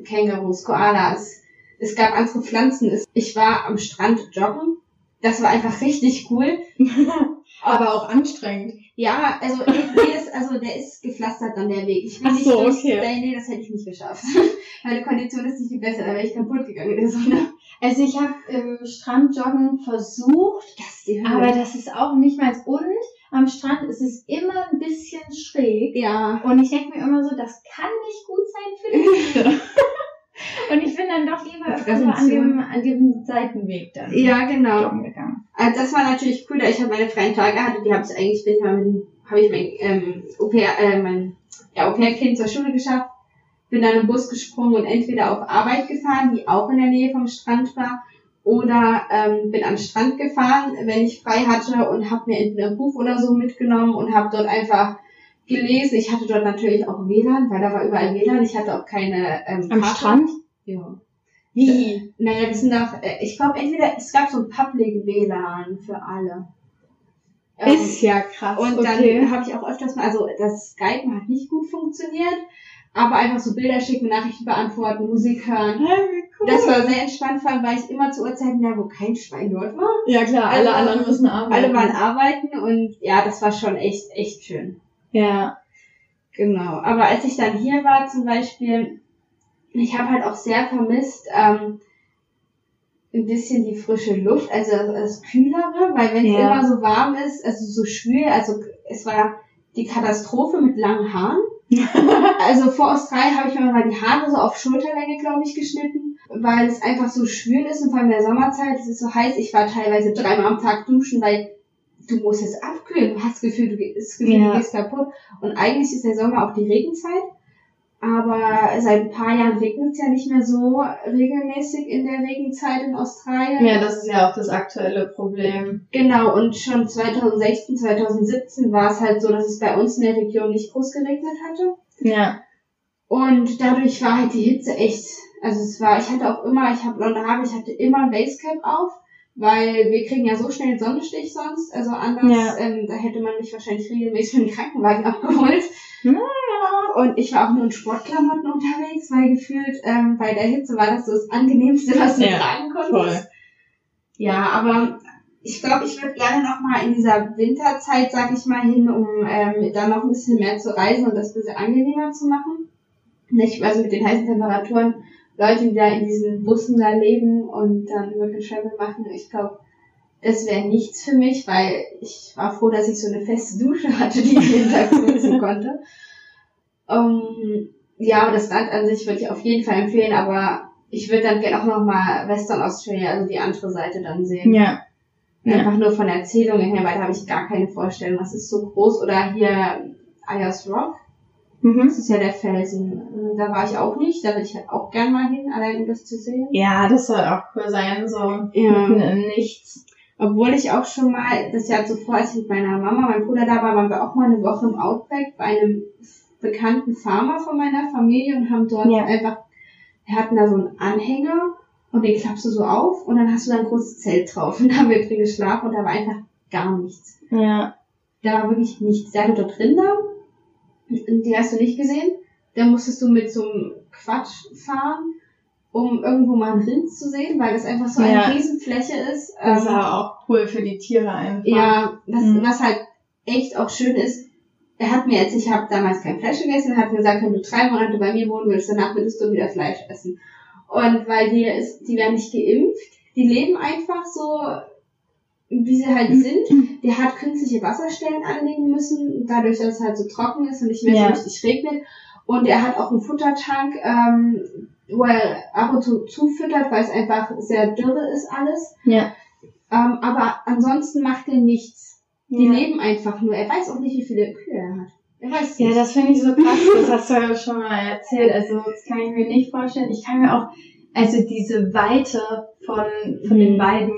Kängurus, Koalas, es gab andere Pflanzen. Ich war am Strand joggen. Das war einfach richtig cool. *laughs* Aber auch anstrengend. Ja, also, nee, das, also der ist gepflastert dann der Weg. Ich will Ach nicht so, durchs- okay. Nee, nee, das hätte ich nicht geschafft. *laughs* Meine Kondition ist nicht viel besser, da wäre ich kaputt gegangen in der Sonne. Also ich habe im Strandjoggen versucht, Das ist die Hölle. aber das ist auch nicht meins. Und am Strand ist es immer ein bisschen schräg. ja. Und ich denke mir immer so, das kann nicht gut sein für die Füße. *laughs* Und ich bin dann doch lieber öfter an dem, an dem Seitenweg dann Ja, genau. Also das war natürlich cool, da ich halt meine freien Tage hatte, die habe ich eigentlich, bin ich mal mit, habe ich mein, ähm, Au äh, mein, ja, Au pair-Kind zur Schule geschafft, bin dann im Bus gesprungen und entweder auf Arbeit gefahren, die auch in der Nähe vom Strand war, oder ähm, bin am Strand gefahren, wenn ich frei hatte und habe mir entweder ein Buch oder so mitgenommen und habe dort einfach gelesen. Ich hatte dort natürlich auch WLAN, weil da war überall WLAN. Ich hatte auch keine ähm, Am Karte. Strand? Ja. Wie? Naja, das sind doch, äh, ich glaube entweder, es gab so ein Public WLAN für alle. Ähm, Ist ja krass. und okay. dann habe ich auch öfters mal, also das Skypen hat nicht gut funktioniert, aber einfach so Bilder schicken, Nachrichten beantworten, Musik hören. Wie cool. Das war sehr entspannt, vor allem weil ich immer zu Uhrzeiten da, wo kein Schwein dort war. ja klar, alle Also, anderen müssen arbeiten. Alle waren arbeiten und ja, das war schon echt, echt schön. Ja. Genau. Aber als ich dann hier war zum Beispiel, ich habe halt auch sehr vermisst, ähm, ein bisschen die frische Luft, also das Kühlere, weil wenn es Ja. immer so warm ist, also so schwül, also es war die Katastrophe mit langen Haaren. *laughs* also vor Australien habe ich mir mal die Haare so auf Schulterlänge, glaube ich, geschnitten, weil es einfach so schwül ist und vor allem in der Sommerzeit, es ist so heiß, ich war teilweise dreimal am Tag duschen, weil du musst es abkühlen, du hast das Gefühl, du, das Gefühl, Ja. du gehst kaputt. Und eigentlich ist der Sommer auch die Regenzeit. Aber seit ein paar Jahren regnet es ja nicht mehr so regelmäßig in der Regenzeit in Australien. ja, das ist ja auch das aktuelle Problem. Genau, und schon 2016, 2017 war es halt so, dass es bei uns in der Region nicht groß geregnet hatte. Ja. Und dadurch war halt die Hitze echt, also es war, ich hatte auch immer, ich habe blonde Haare, ich hatte immer ein Basecap auf, weil wir kriegen ja so schnell einen Sonnenstich sonst, also anders, Ja. ähm, da hätte man mich wahrscheinlich regelmäßig mit dem Krankenwagen *laughs* abgeholt. Und ich war auch nur in Sportklamotten unterwegs, weil gefühlt ähm, bei der Hitze war das so das angenehmste, was du Ja, tragen konntest. voll. Ja, aber ich glaube, ich würde gerne noch mal in dieser Winterzeit, sag ich mal, hin, um ähm, da noch ein bisschen mehr zu reisen und das ein bisschen angenehmer zu machen. Nicht, also mit den heißen Temperaturen, Leute, die da in diesen Bussen da leben und dann wirklich Travel machen, ich glaube, das wäre nichts für mich, weil ich war froh, dass ich so eine feste Dusche *laughs* hatte, die ich jeden Tag benutzen *laughs* konnte. Ähm, ja, aber das Land an sich würde ich auf jeden Fall empfehlen, aber ich würde dann gerne auch noch mal Western Australia, also die andere Seite dann sehen. Ja. Ja. Einfach nur von Erzählungen her, weil da habe ich gar keine Vorstellung, was ist so groß. Oder hier Ayers Rock, Mhm. das ist ja der Felsen. Da war ich auch nicht, da würde ich halt auch gern mal hin, allein um das zu sehen. Ja, das soll auch cool sein, so Ja. Nichts. Obwohl ich auch schon mal, das Jahr zuvor, als ich mit meiner Mama, meinem Bruder da war, waren wir auch mal eine Woche im Outback bei einem bekannten Farmer von meiner Familie und haben dort Ja. einfach, wir hatten da so einen Anhänger und den klappst du so auf und dann hast du da ein großes Zelt drauf *laughs* und da haben wir drin geschlafen und da war einfach gar nichts. Ja. Da war wirklich nichts. Der hatte dort Rinder, die hast du nicht gesehen. Da musstest du mit so einem Quatsch fahren, um irgendwo mal ein Rind zu sehen, weil das einfach so eine Ja. Riesenfläche ist. Das ist Ähm, aber auch cool für die Tiere einfach. ja, das, Mhm. was halt echt auch schön ist, er hat mir jetzt, ich habe damals kein Fleisch gegessen, er hat mir gesagt, wenn du drei Monate bei mir wohnen willst, danach würdest du wieder Fleisch essen. Und weil die ist, die werden nicht geimpft, die leben einfach so, wie sie halt sind. Der hat künstliche Wasserstellen anlegen müssen, dadurch, dass es halt so trocken ist und nicht mehr Ja. so richtig regnet. Und er hat auch einen Futtertank, ähm, wo er ab und zu zufüttert, weil es einfach sehr dürre ist alles. Ja. Ähm, aber ansonsten macht er nichts. Die ja. leben einfach nur. Er weiß auch nicht, wie viele Kühe er hat. Er weiß Ja, nicht. das finde ich so krass. Das hast du ja schon mal erzählt. Also, das kann ich mir nicht vorstellen. Ich kann mir auch, also diese Weite von, von den Mhm. beiden,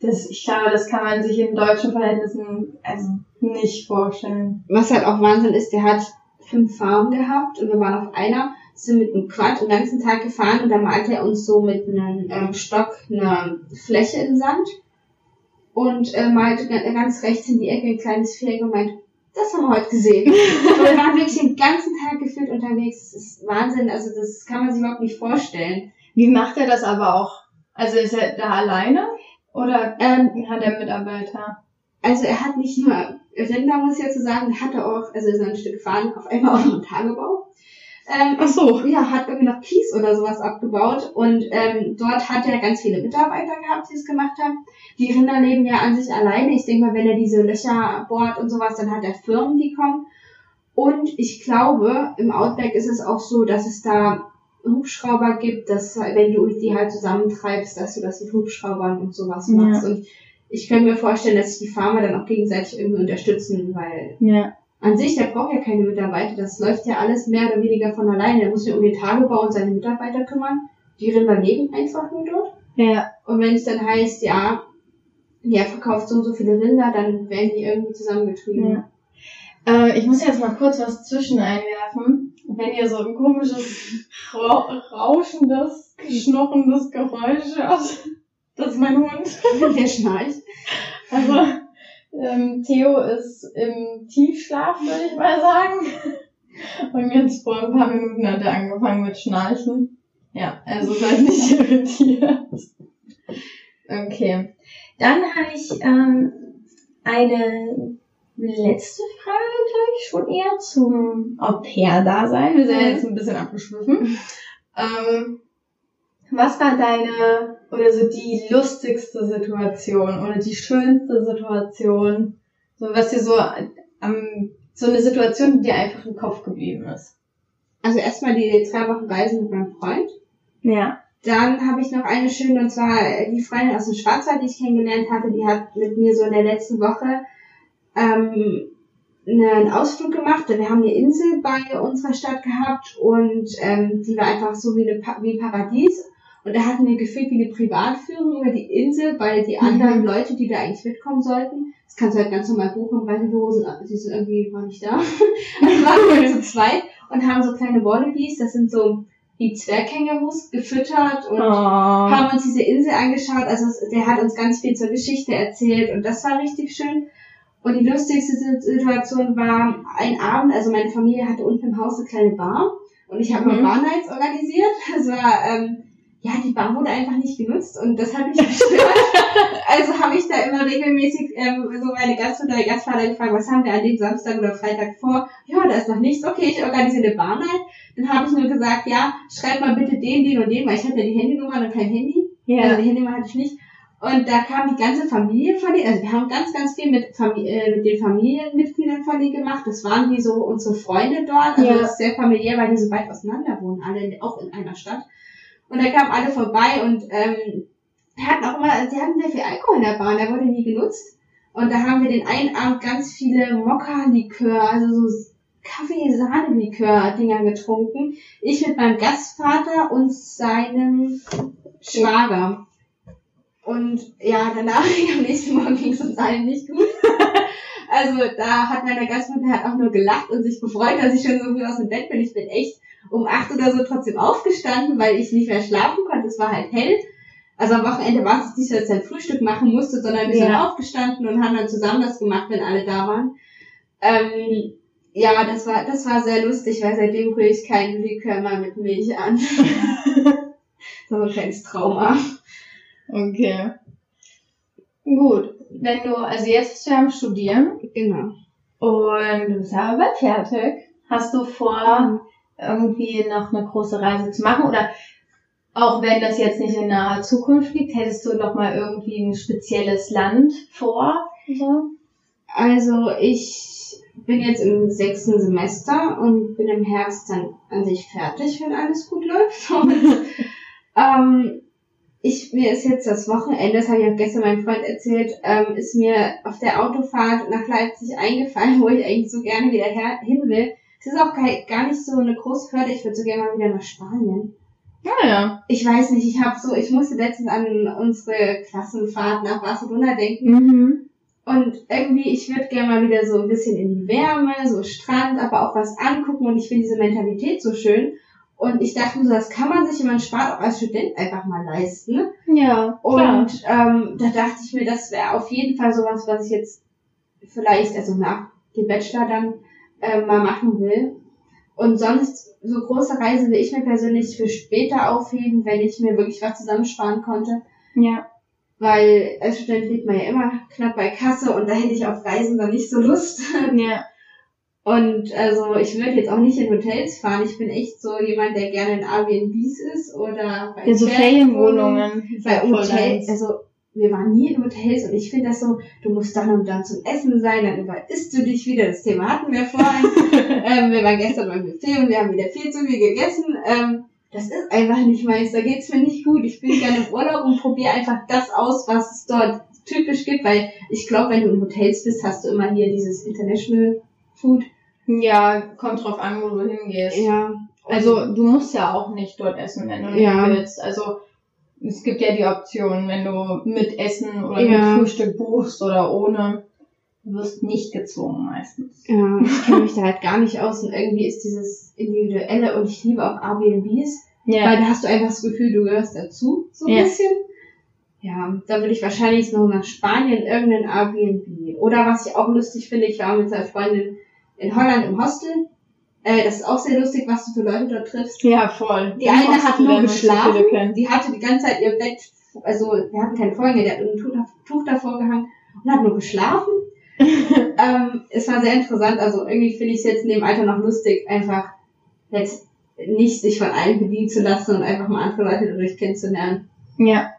das, ich glaube, das kann man sich in deutschen Verhältnissen also nicht vorstellen. Was halt auch Wahnsinn ist, der hat fünf Farben gehabt und wir waren auf einer, sind mit einem Quad den ganzen Tag gefahren und dann malte er uns so mit einem ähm, Stock eine Fläche in Sand und äh, malte ga- ganz rechts in die Ecke ein kleines Viereck und meint, das haben wir heute gesehen. *laughs* und wir waren wirklich den ganzen Tag gefühlt unterwegs. Das ist Wahnsinn, also das kann man sich überhaupt nicht vorstellen. Wie macht er das aber auch? Also ist er da alleine? Oder Ähm, hat er Mitarbeiter? Also er hat nicht nur Rinder, muss ich jetzt so sagen, er hatte auch, also er ist ein Stück gefahren, auf einmal auch noch einen Tagebau. Ähm, Ach so. ja, hat irgendwie noch Kies oder sowas abgebaut und ähm, dort hat er ganz viele Mitarbeiter gehabt, die es gemacht haben. Die Rinder leben ja an sich alleine. Ich denke mal, wenn er diese Löcher bohrt und sowas, dann hat er Firmen, die kommen. Und ich glaube, im Outback ist es auch so, dass es da Hubschrauber gibt, dass wenn du die halt zusammentreibst, dass du das mit Hubschraubern und sowas Ja. machst. Und ich könnte mir vorstellen, dass sich die Farmer dann auch gegenseitig irgendwie unterstützen, weil Ja. an sich, der braucht ja keine Mitarbeiter. Das läuft ja alles mehr oder weniger von alleine. Der muss sich um den Tagebau und seine Mitarbeiter kümmern. Die Rinder leben einfach nur dort. Ja. Und wenn es dann heißt, ja, ja, verkauft so und so viele Rinder, dann werden die irgendwie zusammengetrieben. Ja. Äh, ich muss jetzt mal kurz was zwischen einwerfen. Wenn ihr so ein komisches, ra rauschendes, schnurrendes Geräusch hört, das ist mein Hund. *laughs* Der schnarcht. Also, ähm, Theo ist im Tiefschlaf, würde ich mal sagen. Und jetzt vor ein paar Minuten hat er angefangen mit Schnarchen. Ja, also seid nicht irritiert. Okay. Dann habe ich ähm, eine letzte Frage, glaube ich, schon eher zum Au-pair-Dasein. Wir sind ja jetzt ein bisschen abgeschwiffen. Ähm, was war deine oder so die lustigste Situation oder die schönste Situation? So was dir so am so eine Situation, die dir einfach im Kopf geblieben ist. Also erstmal die drei Wochen Reisen mit meinem Freund. Ja. Dann habe ich noch eine schöne, und zwar die Freundin aus dem Schwarzwald, die ich kennengelernt hatte, die hat mit mir so in der letzten Woche ähm, einen Ausflug gemacht. Wir haben eine Insel bei unserer Stadt gehabt und ähm, die war einfach so wie, eine wie ein Paradies. Und da hatten wir gefühlt wie eine Privatführung über die Insel, weil die anderen Leute, die da eigentlich mitkommen sollten, das kannst du halt ganz normal buchen, weil die Hosen, sie sind irgendwie war nicht da. *laughs* Also waren wir zu zweit und haben so kleine Wallabies, das sind so wie Zwergkängurus gefüttert und Oh. haben uns diese Insel angeschaut. Also der hat uns ganz viel zur Geschichte erzählt und das war richtig schön. Und die lustigste Situation war ein Abend, also meine Familie hatte unten im Haus eine kleine Bar und ich habe Mhm. mal Bar Nights organisiert. *laughs* Das war, ähm, ja, die Bar wurde einfach nicht genutzt und das hat mich *laughs* gestört. also habe ich da immer regelmäßig ähm, so meine Gastmutter, der Gastvater gefragt, was haben wir an dem Samstag oder Freitag vor? Ja, da ist noch nichts. Okay, ich organisiere eine Bar Night. Dann habe ich nur gesagt, ja, schreib mal bitte den, den und den, weil ich hatte ja die Handynummer und kein Handy. Also Ja. die Handynummer hatte ich nicht. Und da kam die ganze Familie von denen, also wir haben ganz, ganz viel mit, Famili äh, mit den Familienmitgliedern von denen gemacht. Das waren wie so unsere Freunde dort. Also Ja. das ist sehr familiär, weil die so weit auseinander wohnen, alle in, auch in einer Stadt. Und da kamen alle vorbei und ähm, hatten auch immer, sie hatten sehr viel Alkohol in der Bar, der wurde nie genutzt. Und da haben wir den einen Abend ganz viele Mokka-Likör, also so Kaffee-Sahne-Likör-Dinger getrunken. Ich mit meinem Gastvater und seinem Schwager. Und ja, danach, *laughs* am nächsten Morgen ging es uns allen nicht gut. *laughs* Also da hat meine Gastmutter hat auch nur gelacht und sich gefreut, dass ich schon so früh aus dem Bett bin. Ich bin echt um acht oder so trotzdem aufgestanden, weil ich nicht mehr schlafen konnte. Es war halt hell. Also am Wochenende war es nicht so, dass ich ein Frühstück machen musste, sondern wir sind Ja. aufgestanden und haben dann zusammen das gemacht, wenn alle da waren. Ähm, ja, das war, das war sehr lustig, weil seitdem rühre ich keinen Likör mehr mit Milch an. *laughs* das war so ein kleines Trauma. Okay. Gut. Wenn du, also jetzt bist du ja am Studieren. Genau. Und du bist aber bald fertig. Hast du vor, irgendwie noch eine große Reise zu machen? Oder auch wenn das jetzt nicht in naher Zukunft liegt, hättest du noch mal irgendwie ein spezielles Land vor? So? Also ich bin jetzt im sechsten Semester und bin im Herbst dann an sich fertig, wenn alles gut läuft. *laughs* Und, ähm, ich, mir ist jetzt das Wochenende, das habe ich auch gestern meinem Freund erzählt, ähm, ist mir auf der Autofahrt nach Leipzig eingefallen, *laughs* wo ich eigentlich so gerne wieder her, hin will. Es ist auch gar, nicht so eine große Hürde, ich würde so gerne mal wieder nach Spanien. Ja, ja. Ich weiß nicht, ich habe so, ich musste letztens an unsere Klassenfahrt nach Barcelona denken Mhm. und irgendwie, ich würde gerne mal wieder so ein bisschen in die Wärme, so Strand, aber auch was angucken und ich finde diese Mentalität so schön. Und ich dachte mir so, das kann man sich, wenn man spart, auch als Student einfach mal leisten. Ja, klar. Und ähm, da dachte ich mir, das wäre auf jeden Fall sowas, was ich jetzt vielleicht, also nach dem Bachelor dann äh, mal machen will. Und sonst, so große Reise will ich mir persönlich für später aufheben, wenn ich mir wirklich was zusammensparen konnte. Ja. Weil als Student lebt man ja immer knapp bei Kasse und da hätte ich auf Reisen dann nicht so Lust. Ja. Und also ich würde jetzt auch nicht in Hotels fahren. Ich bin echt so jemand, der gerne in Airbnbs ist oder bei In so Ferienwohnungen. Bei Hotels, also wir waren nie in Hotels und ich finde das so, du musst dann und dann zum Essen sein, dann überisst du dich wieder. Das Thema hatten wir vorhin. *laughs* ähm, wir waren gestern beim Buffet und wir haben wieder viel zu viel gegessen. Ähm, das ist einfach nicht meins, da geht's mir nicht gut. Ich bin gerne im Urlaub und probiere einfach das aus, was es dort typisch gibt, weil ich glaube, wenn du in Hotels bist, hast du immer hier dieses International Food. Ja, kommt drauf an, wo du hingehst. Ja. Also du musst ja auch nicht dort essen, wenn du nicht Ja. willst. Also es gibt ja die Option, wenn du mit Essen oder Ja. mit Frühstück buchst oder ohne. Du wirst nicht gezwungen meistens. Ja, ich kenne mich da halt gar nicht aus und irgendwie ist dieses Individuelle und ich liebe auch Airbnbs, weil da hast du einfach das Gefühl, du gehörst dazu, so ein Ja. bisschen. Ja, da würde ich wahrscheinlich noch nach Spanien irgendein Airbnb. Oder was ich auch lustig finde, ich war mit seiner Freundin in Holland im Hostel. Äh, das ist auch sehr lustig, was du für Leute dort triffst. Ja, voll. Die eine hat nur so geschlafen, kennen. die hatte die ganze Zeit ihr Bett, also wir hatten keine Folge, die hat ein Tuch, Tuch davor gehangen und hat nur geschlafen. *laughs* ähm, es war sehr interessant, also irgendwie finde ich es jetzt in dem Alter noch lustig, einfach jetzt nicht sich von allen bedienen zu lassen und einfach mal andere Leute dadurch kennenzulernen. Ja.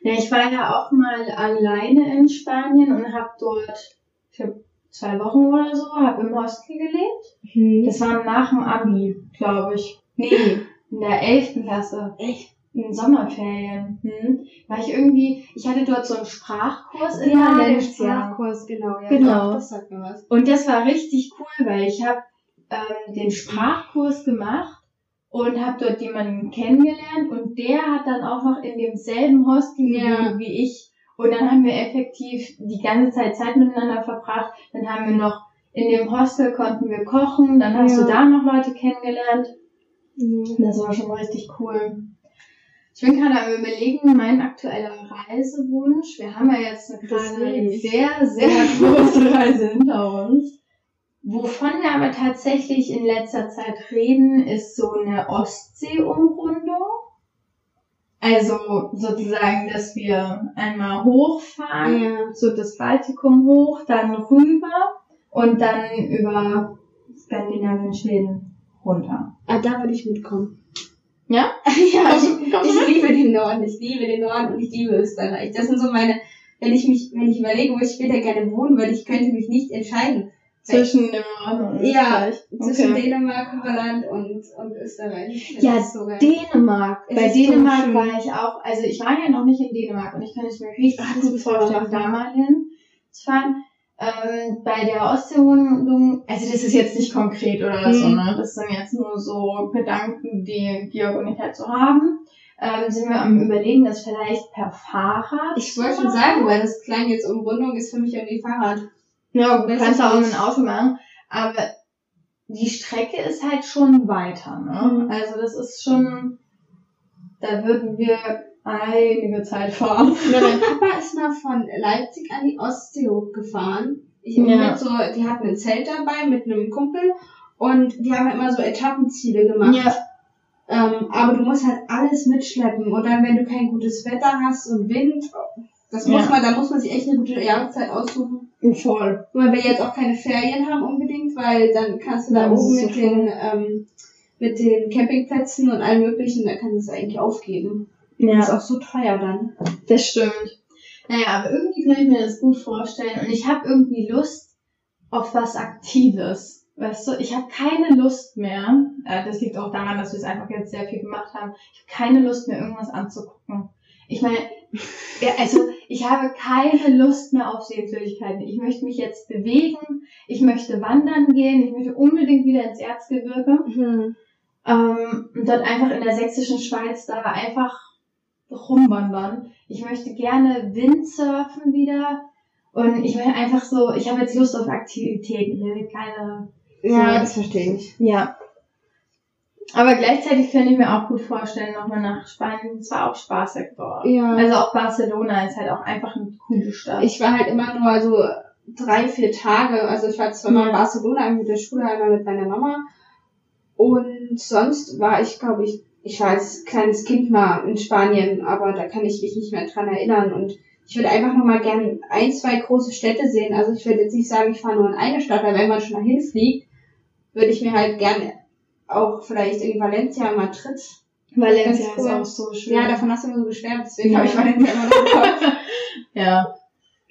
Ja, ich war ja auch mal alleine in Spanien und habe dort für zwei Wochen oder so, habe im Hostel gelebt. Das war nach dem Abi, glaube ich. Nee, in der elften Klasse. Echt? In Sommerferien. Hm. War ich irgendwie, ich hatte dort so einen Sprachkurs in Ja, der. Sprachkurs, genau. Ja, Genau. Doch, das sagt mir was. Und das war richtig cool, weil ich habe ähm, den Sprachkurs gemacht und habe dort jemanden kennengelernt und der hat dann auch noch in demselben Hostel Ja. gewohnt wie ich. Und dann haben wir effektiv die ganze Zeit Zeit miteinander verbracht. Dann haben wir noch in dem Hostel konnten wir kochen. Dann hast Ja. du da noch Leute kennengelernt. Mhm. Das war schon richtig cool. Ich bin gerade am überlegen, mein aktueller Reisewunsch. Wir haben ja jetzt eine gerade Deswegen. sehr, sehr große Reise hinter uns. Wovon wir aber tatsächlich in letzter Zeit reden, ist so eine Ostsee-Umrundung. Also sozusagen, dass wir einmal hochfahren, Ja. so das Baltikum hoch, dann rüber und dann über Skandinavien, Schweden runter. Ah, da würde ich mitkommen. Ja? *laughs* ja, ich, ich liebe den Norden, ich liebe den Norden und ich liebe Österreich. Das sind so meine, wenn ich mich, wenn ich überlege, wo ich später gerne wohnen würde, ich könnte mich nicht entscheiden. Zwischen dem und Ja, Österreich. Zwischen Okay. Dänemark, Holland und, und Österreich. Ja, so. Dänemark. Es Bei so Dänemark schön. war ich auch, also ich war ja noch nicht in Dänemark und ich kann es mir richtig Ach, gut vorstellen, da mal hin zu fahren. Ähm, bei der Ostseerundung, also das ist jetzt nicht konkret oder so, Mhm. ne? Das sind jetzt nur so Gedanken, die Georg und ich halt so haben. Ähm, sind wir am überlegen, das vielleicht per Fahrrad. Ich wollte schon sagen, weil das klang jetzt Umrundung ist für mich irgendwie Fahrrad. Ja, du kannst auch dem Auto machen, aber die Strecke ist halt schon weiter, ne? Mhm. Also das ist schon, da würden wir einige Zeit fahren. Ja, mein *laughs* Papa ist mal von Leipzig an die Ostsee hochgefahren. Ich Ja. mit so, die hatten ein Zelt dabei mit einem Kumpel und die haben immer so Etappenziele gemacht. Ähm, aber du musst halt alles mitschleppen und dann, wenn du kein gutes Wetter hast und Wind, das muss Ja. man, da muss man sich echt eine gute Jahreszeit aussuchen. Voll. Weil wir jetzt auch keine Ferien haben unbedingt, weil dann kannst du da Ja, oben mit so den, ähm, mit den Campingplätzen und allem möglichen, da kannst du es eigentlich aufgeben. Das ist auch so teuer dann. Das stimmt. Naja, aber irgendwie kann ich mir das gut vorstellen und ich habe irgendwie Lust auf was Aktives. Weißt du, ich habe keine Lust mehr. Äh, das liegt auch daran, dass wir es einfach jetzt sehr viel gemacht haben. Ich habe keine Lust mehr, irgendwas anzugucken. Ich meine, ja, also ich habe keine Lust mehr auf Sehenswürdigkeiten. Ich möchte mich jetzt bewegen. Ich möchte wandern gehen. Ich möchte unbedingt wieder ins Erzgebirge. Ähm, und dort einfach in der sächsischen Schweiz da einfach rumwandern. Ich möchte gerne Windsurfen wieder. Und ich will einfach so, ich habe jetzt Lust auf Aktivitäten. Ich will keine, Ja, So. das verstehe ich. ja. Aber gleichzeitig könnte ich mir auch gut vorstellen, nochmal nach Spanien. Es war auch spaßig dort. Ja. Also auch Barcelona ist halt auch einfach eine coole Stadt. Ich war halt immer nur so drei, vier Tage. Also ich war zweimal in Ja. Barcelona mit der Schule, einmal mit meiner Mama. Und sonst war ich, glaube ich, ich war als kleines Kind mal in Spanien, aber da kann ich mich nicht mehr dran erinnern. Und ich würde einfach noch mal gerne ein, zwei große Städte sehen. Also ich würde jetzt nicht sagen, ich fahre nur in eine Stadt, weil wenn man schon dahin fliegt, würde ich mir halt gerne auch vielleicht in Valencia, Madrid. Valencia Ganz ist cool. auch so schön. Ja, davon hast du mir so geschwärmt, deswegen Ja. habe ich Valencia immer noch im Kopf. *laughs* ja.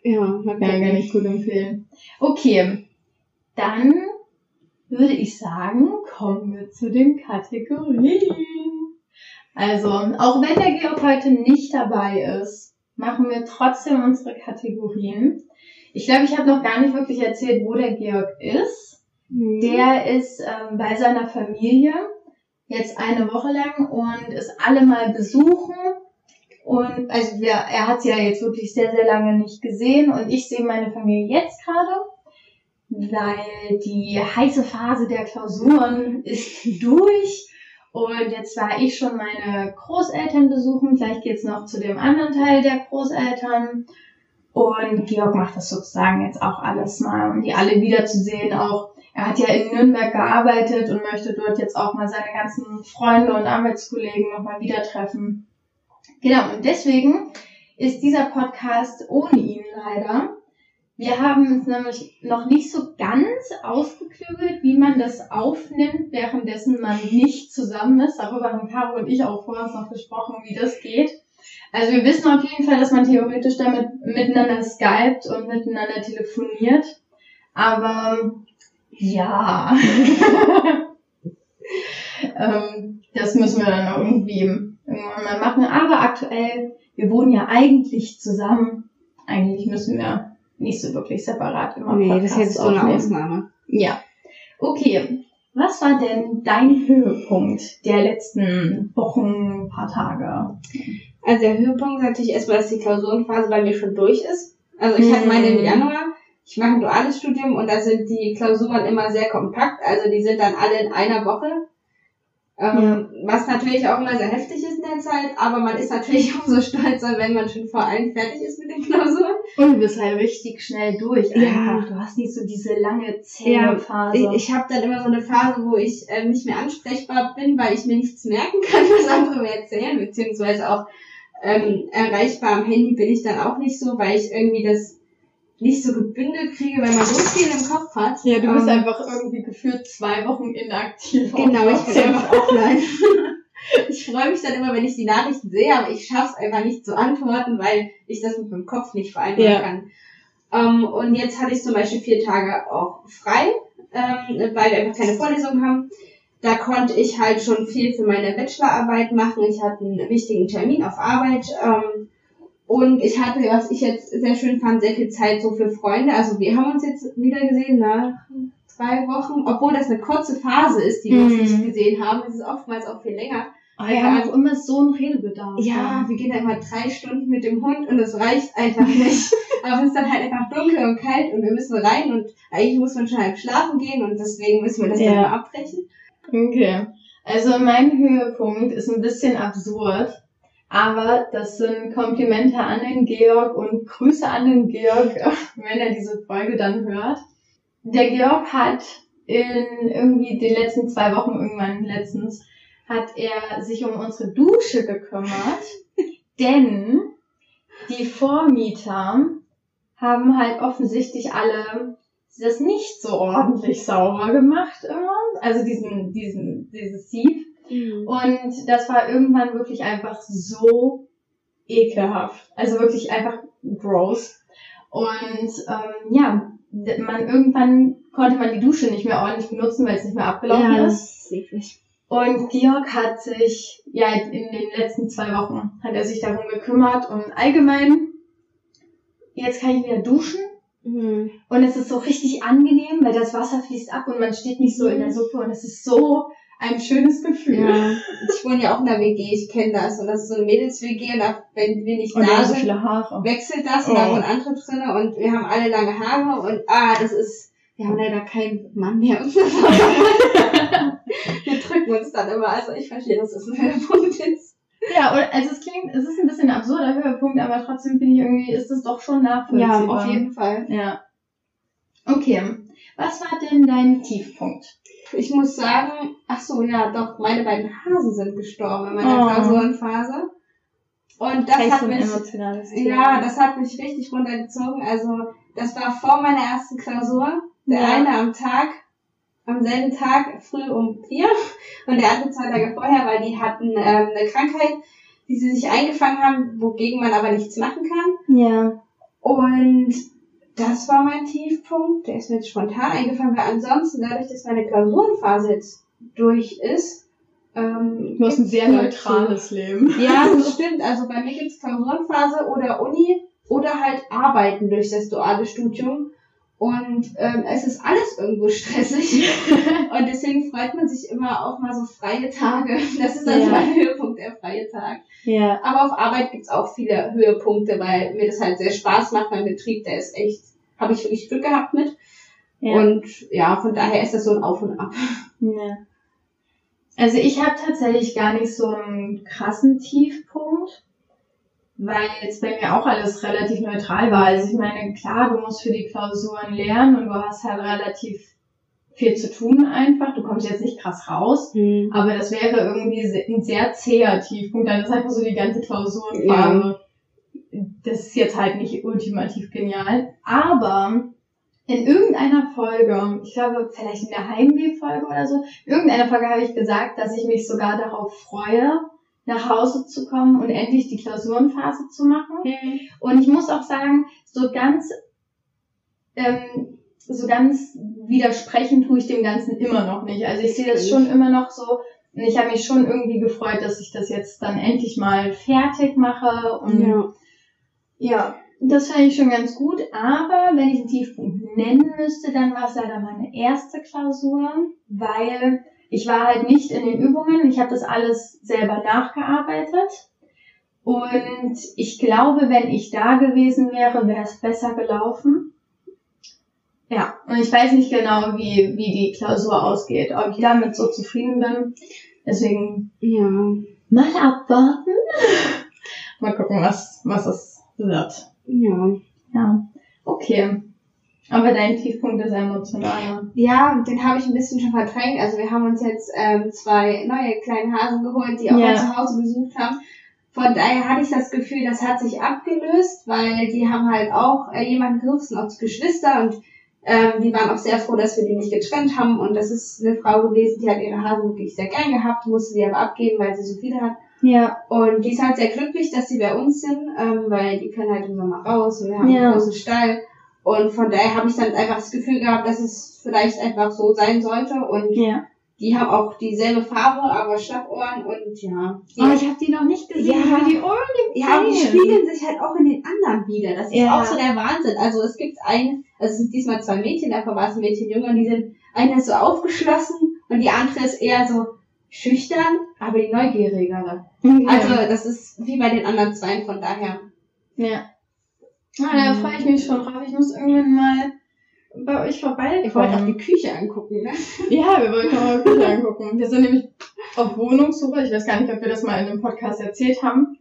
Ja, mal Ja, kann ich gut empfehlen. Okay, dann würde ich sagen, kommen wir zu den Kategorien. Also, auch wenn der Georg heute nicht dabei ist, machen wir trotzdem unsere Kategorien. Ich glaube, ich habe noch gar nicht wirklich erzählt, wo der Georg ist. Mhm. Der ist ähm, bei seiner Familie jetzt eine Woche lang und ist alle mal besuchen. Und also wir, er hat sie ja jetzt wirklich sehr, sehr lange nicht gesehen und ich sehe meine Familie jetzt gerade, weil die heiße Phase der Klausuren ist *laughs* durch. Und jetzt war ich schon meine Großeltern besuchen. Gleich geht's noch zu dem anderen Teil der Großeltern. Und Georg macht das sozusagen jetzt auch alles mal, um die alle wiederzusehen. Auch er hat ja in Nürnberg gearbeitet und möchte dort jetzt auch mal seine ganzen Freunde und Arbeitskollegen nochmal wieder treffen. Genau, und deswegen ist dieser Podcast ohne ihn leider. Wir haben uns nämlich noch nicht so ganz ausgeklügelt, wie man das aufnimmt, währenddessen man nicht zusammen ist. Darüber haben Caro und ich auch vorher noch gesprochen, wie das geht. Also wir wissen auf jeden Fall, dass man theoretisch damit miteinander skypt und miteinander telefoniert. Aber ja. *laughs* ähm, das müssen wir dann irgendwie irgendwann mal machen. Aber aktuell, wir wohnen ja eigentlich zusammen. Eigentlich müssen wir nicht so wirklich separat immer Nee, das ist jetzt so eine. Ausnahme. Ja. Okay. Was war denn dein Höhepunkt der letzten Wochen, paar Tage? Also der Höhepunkt ist natürlich erstmal, dass die Klausurenphase bei mir schon durch ist. Also ich hatte meine im Mhm. Januar. Ich mache ein duales Studium und da sind die Klausuren immer sehr kompakt. Also die sind dann alle in einer Woche. Ähm, Was natürlich auch immer sehr heftig ist in der Zeit, aber man ist natürlich *laughs* umso stolzer, wenn man schon vor allem fertig ist mit den Klausuren. Und du bist halt richtig schnell durch Ja. einfach. Du hast nicht so diese lange zähe Ja. Ich, ich habe dann immer so eine Phase, wo ich äh, nicht mehr ansprechbar bin, weil ich mir nichts merken kann, *laughs* was andere mir erzählen, beziehungsweise auch ähm, erreichbar am Handy bin ich dann auch nicht so, weil ich irgendwie das nicht so gebündelt kriege, weil man so viel im Kopf hat. ja, du bist Ähm, einfach irgendwie gefühlt zwei Wochen inaktiv. Genau, ich bin einfach offline. *laughs* ich freue mich dann immer, wenn ich die Nachrichten sehe, aber ich schaffe es einfach nicht zu antworten, weil ich das mit meinem Kopf nicht vereinbaren Ja. kann. Ähm, und jetzt hatte ich zum Beispiel vier Tage auch frei, ähm, weil wir einfach keine Vorlesung haben. Da konnte ich halt schon viel für meine Bachelorarbeit machen. Ich hatte einen wichtigen Termin auf Arbeit. Ähm, und ich hatte, was ich jetzt sehr schön fand, sehr viel Zeit so für Freunde. Also wir haben uns jetzt wieder gesehen nach zwei Wochen, obwohl das eine kurze Phase ist, die wir uns Mhm. nicht gesehen haben. Es ist oftmals auch viel länger. Aber wir haben auch immer so einen Redebedarf. Ja, wir gehen da immer drei Stunden mit dem Hund und es reicht einfach nicht. *laughs* Aber es ist dann halt einfach dunkel und kalt und wir müssen rein und eigentlich muss man schon halb schlafen gehen und deswegen müssen wir das Ja. dann mal abbrechen. Okay. Also mein Höhepunkt ist ein bisschen absurd, aber das sind Komplimente an den Georg und Grüße an den Georg, *laughs* wenn er diese Folge dann hört. Der Georg hat in irgendwie den letzten zwei Wochen irgendwann letztens hat er sich um unsere Dusche gekümmert, *laughs* denn die Vormieter haben halt offensichtlich alle das nicht so ordentlich sauber gemacht immer. Also diesen, diesen, dieses Sieb. Mhm. Und das war irgendwann wirklich einfach so ekelhaft. Also wirklich einfach gross. Und ähm, ja, man irgendwann konnte man die Dusche nicht mehr ordentlich benutzen, weil es nicht mehr abgelaufen Ja, ist. eklig. Und Georg hat sich, ja, in den letzten zwei Wochen hat er sich darum gekümmert und allgemein, jetzt kann ich wieder duschen Mhm. und es ist so richtig angenehm, weil das Wasser fließt ab und man steht nicht so in der Suppe und es ist so ein schönes Gefühl. Ja, ich wohne ja auch in der WG, ich kenne das. Und das ist so eine Mädels-WG und da, wenn wir nicht Und da so sind, Haare. wechselt das und da Oh. wohnen andere drinne und wir haben alle lange Haare und ah, das ist, wir haben leider keinen Mann mehr. *laughs* wir drücken uns dann immer, also ich verstehe, dass das ein Höhepunkt ist. Ja, also es klingt, es ist ein bisschen ein absurder Höhepunkt, aber trotzdem finde ich irgendwie, ist es doch schon nachvollziehbar. Ja, auf jeden Fall. Ja. Okay. Was war denn dein Tiefpunkt? Ich muss sagen, ach so, ja, doch, meine beiden Hasen sind gestorben in meiner Oh. Klausurenphase. Und das Echt hat mich, ja, das hat mich richtig runtergezogen. Also, das war vor meiner ersten Klausur. Der Ja. eine am Tag, am selben Tag, früh um vier. Und der andere zwei Tage vorher, weil die hatten ähm, eine Krankheit, die sie sich eingefangen haben, wogegen man aber nichts machen kann. Ja. Und das war mein Tiefpunkt. Der ist mir jetzt spontan eingefallen, weil ansonsten, dadurch, dass meine Klausurenphase jetzt durch ist, ähm, Du hast ein sehr neutrales Leben. Ja, das *laughs* stimmt. Also bei mir gibt's Klausurenphase oder Uni oder halt Arbeiten durch das duale Studium. Und ähm, es ist alles irgendwo stressig. *laughs* Und deswegen freut man sich immer auf mal so freie Tage. Das ist also Ja. mein Höhepunkt, der freie Tag. Ja. Aber auf Arbeit gibt's auch viele Höhepunkte, weil mir das halt sehr Spaß macht. Mein Betrieb, der ist echt, habe ich wirklich Glück gehabt mit. Ja. Und ja, von daher ist das so ein Auf und Ab. Ja. Also ich habe tatsächlich gar nicht so einen krassen Tiefpunkt, weil jetzt bei mir auch alles relativ neutral war. Also ich meine, klar, du musst für die Klausuren lernen und du hast halt relativ viel zu tun einfach. Du kommst jetzt nicht krass raus, aber das wäre irgendwie ein sehr zäher Tiefpunkt. Dann ist einfach so die ganze Klausurenphase. Das ist jetzt halt nicht ultimativ genial. Aber in irgendeiner Folge, ich glaube vielleicht in der Heimweh-Folge oder so, in irgendeiner Folge habe ich gesagt, dass ich mich sogar darauf freue, nach Hause zu kommen und endlich die Klausurenphase zu machen. Und ich muss auch sagen, so ganz, ähm, so ganz widersprechen tue ich dem Ganzen immer noch nicht. Also ich sehe das schon immer noch so. Und ich habe mich schon irgendwie gefreut, dass ich das jetzt dann endlich mal fertig mache. Und Ja. ja, das fand ich schon ganz gut. Aber wenn ich einen Tiefpunkt nennen müsste, dann war es leider meine erste Klausur, weil ich war halt nicht in den Übungen. Ich habe das alles selber nachgearbeitet. Und ich glaube, wenn ich da gewesen wäre, wäre es besser gelaufen. Ja, und ich weiß nicht genau, wie, wie die Klausur ausgeht, ob ich damit so zufrieden bin. Deswegen Ja. mal abwarten. mal gucken, was, was es wird. Ja. Ja, okay. Aber dein Tiefpunkt ist emotional. Ja, den habe ich ein bisschen schon verdrängt. Also wir haben uns jetzt ähm, zwei neue kleine Hasen geholt, die auch Ja. mal zu Hause besucht haben. Von daher hatte ich das Gefühl, das hat sich abgelöst, weil die haben halt auch äh, jemanden sind auch Geschwister und ähm, die waren auch sehr froh, dass wir die nicht getrennt haben. Und das ist eine Frau gewesen, die hat ihre Hasen wirklich sehr gern gehabt, musste sie aber abgeben, weil sie so viele hat. Ja. Und die ist halt sehr glücklich, dass sie bei uns sind, ähm, weil die können halt im Sommer raus und wir haben Ja. einen großen Stall. Und von daher habe ich dann einfach das Gefühl gehabt, dass es vielleicht einfach so sein sollte. Und Ja. die haben auch dieselbe Farbe, aber Schlappohren und ja. Die, Oh, ich habe die noch nicht gesehen. Ja. aber die Ohren, ja, und die spiegeln sich halt auch in den anderen wieder. Das ist Ja. auch so der Wahnsinn. Also es gibt ein, also es sind diesmal zwei Mädchen, davor war es ein Mädchen Junge, und die sind, eine ist so aufgeschlossen und die andere ist eher so schüchtern, aber die neugierigere. Ja. Also das ist wie bei den anderen zwei, von daher. ja. Ah, da Mhm. freue ich mich schon drauf. Ich muss irgendwann mal bei euch vorbeikommen. Ich wollte auch die Küche angucken, ne? Ja, wir wollten auch mal Küche *laughs* angucken. Wir sind nämlich auf Wohnungssuche. Ich weiß gar nicht, ob wir das mal in einem Podcast erzählt haben.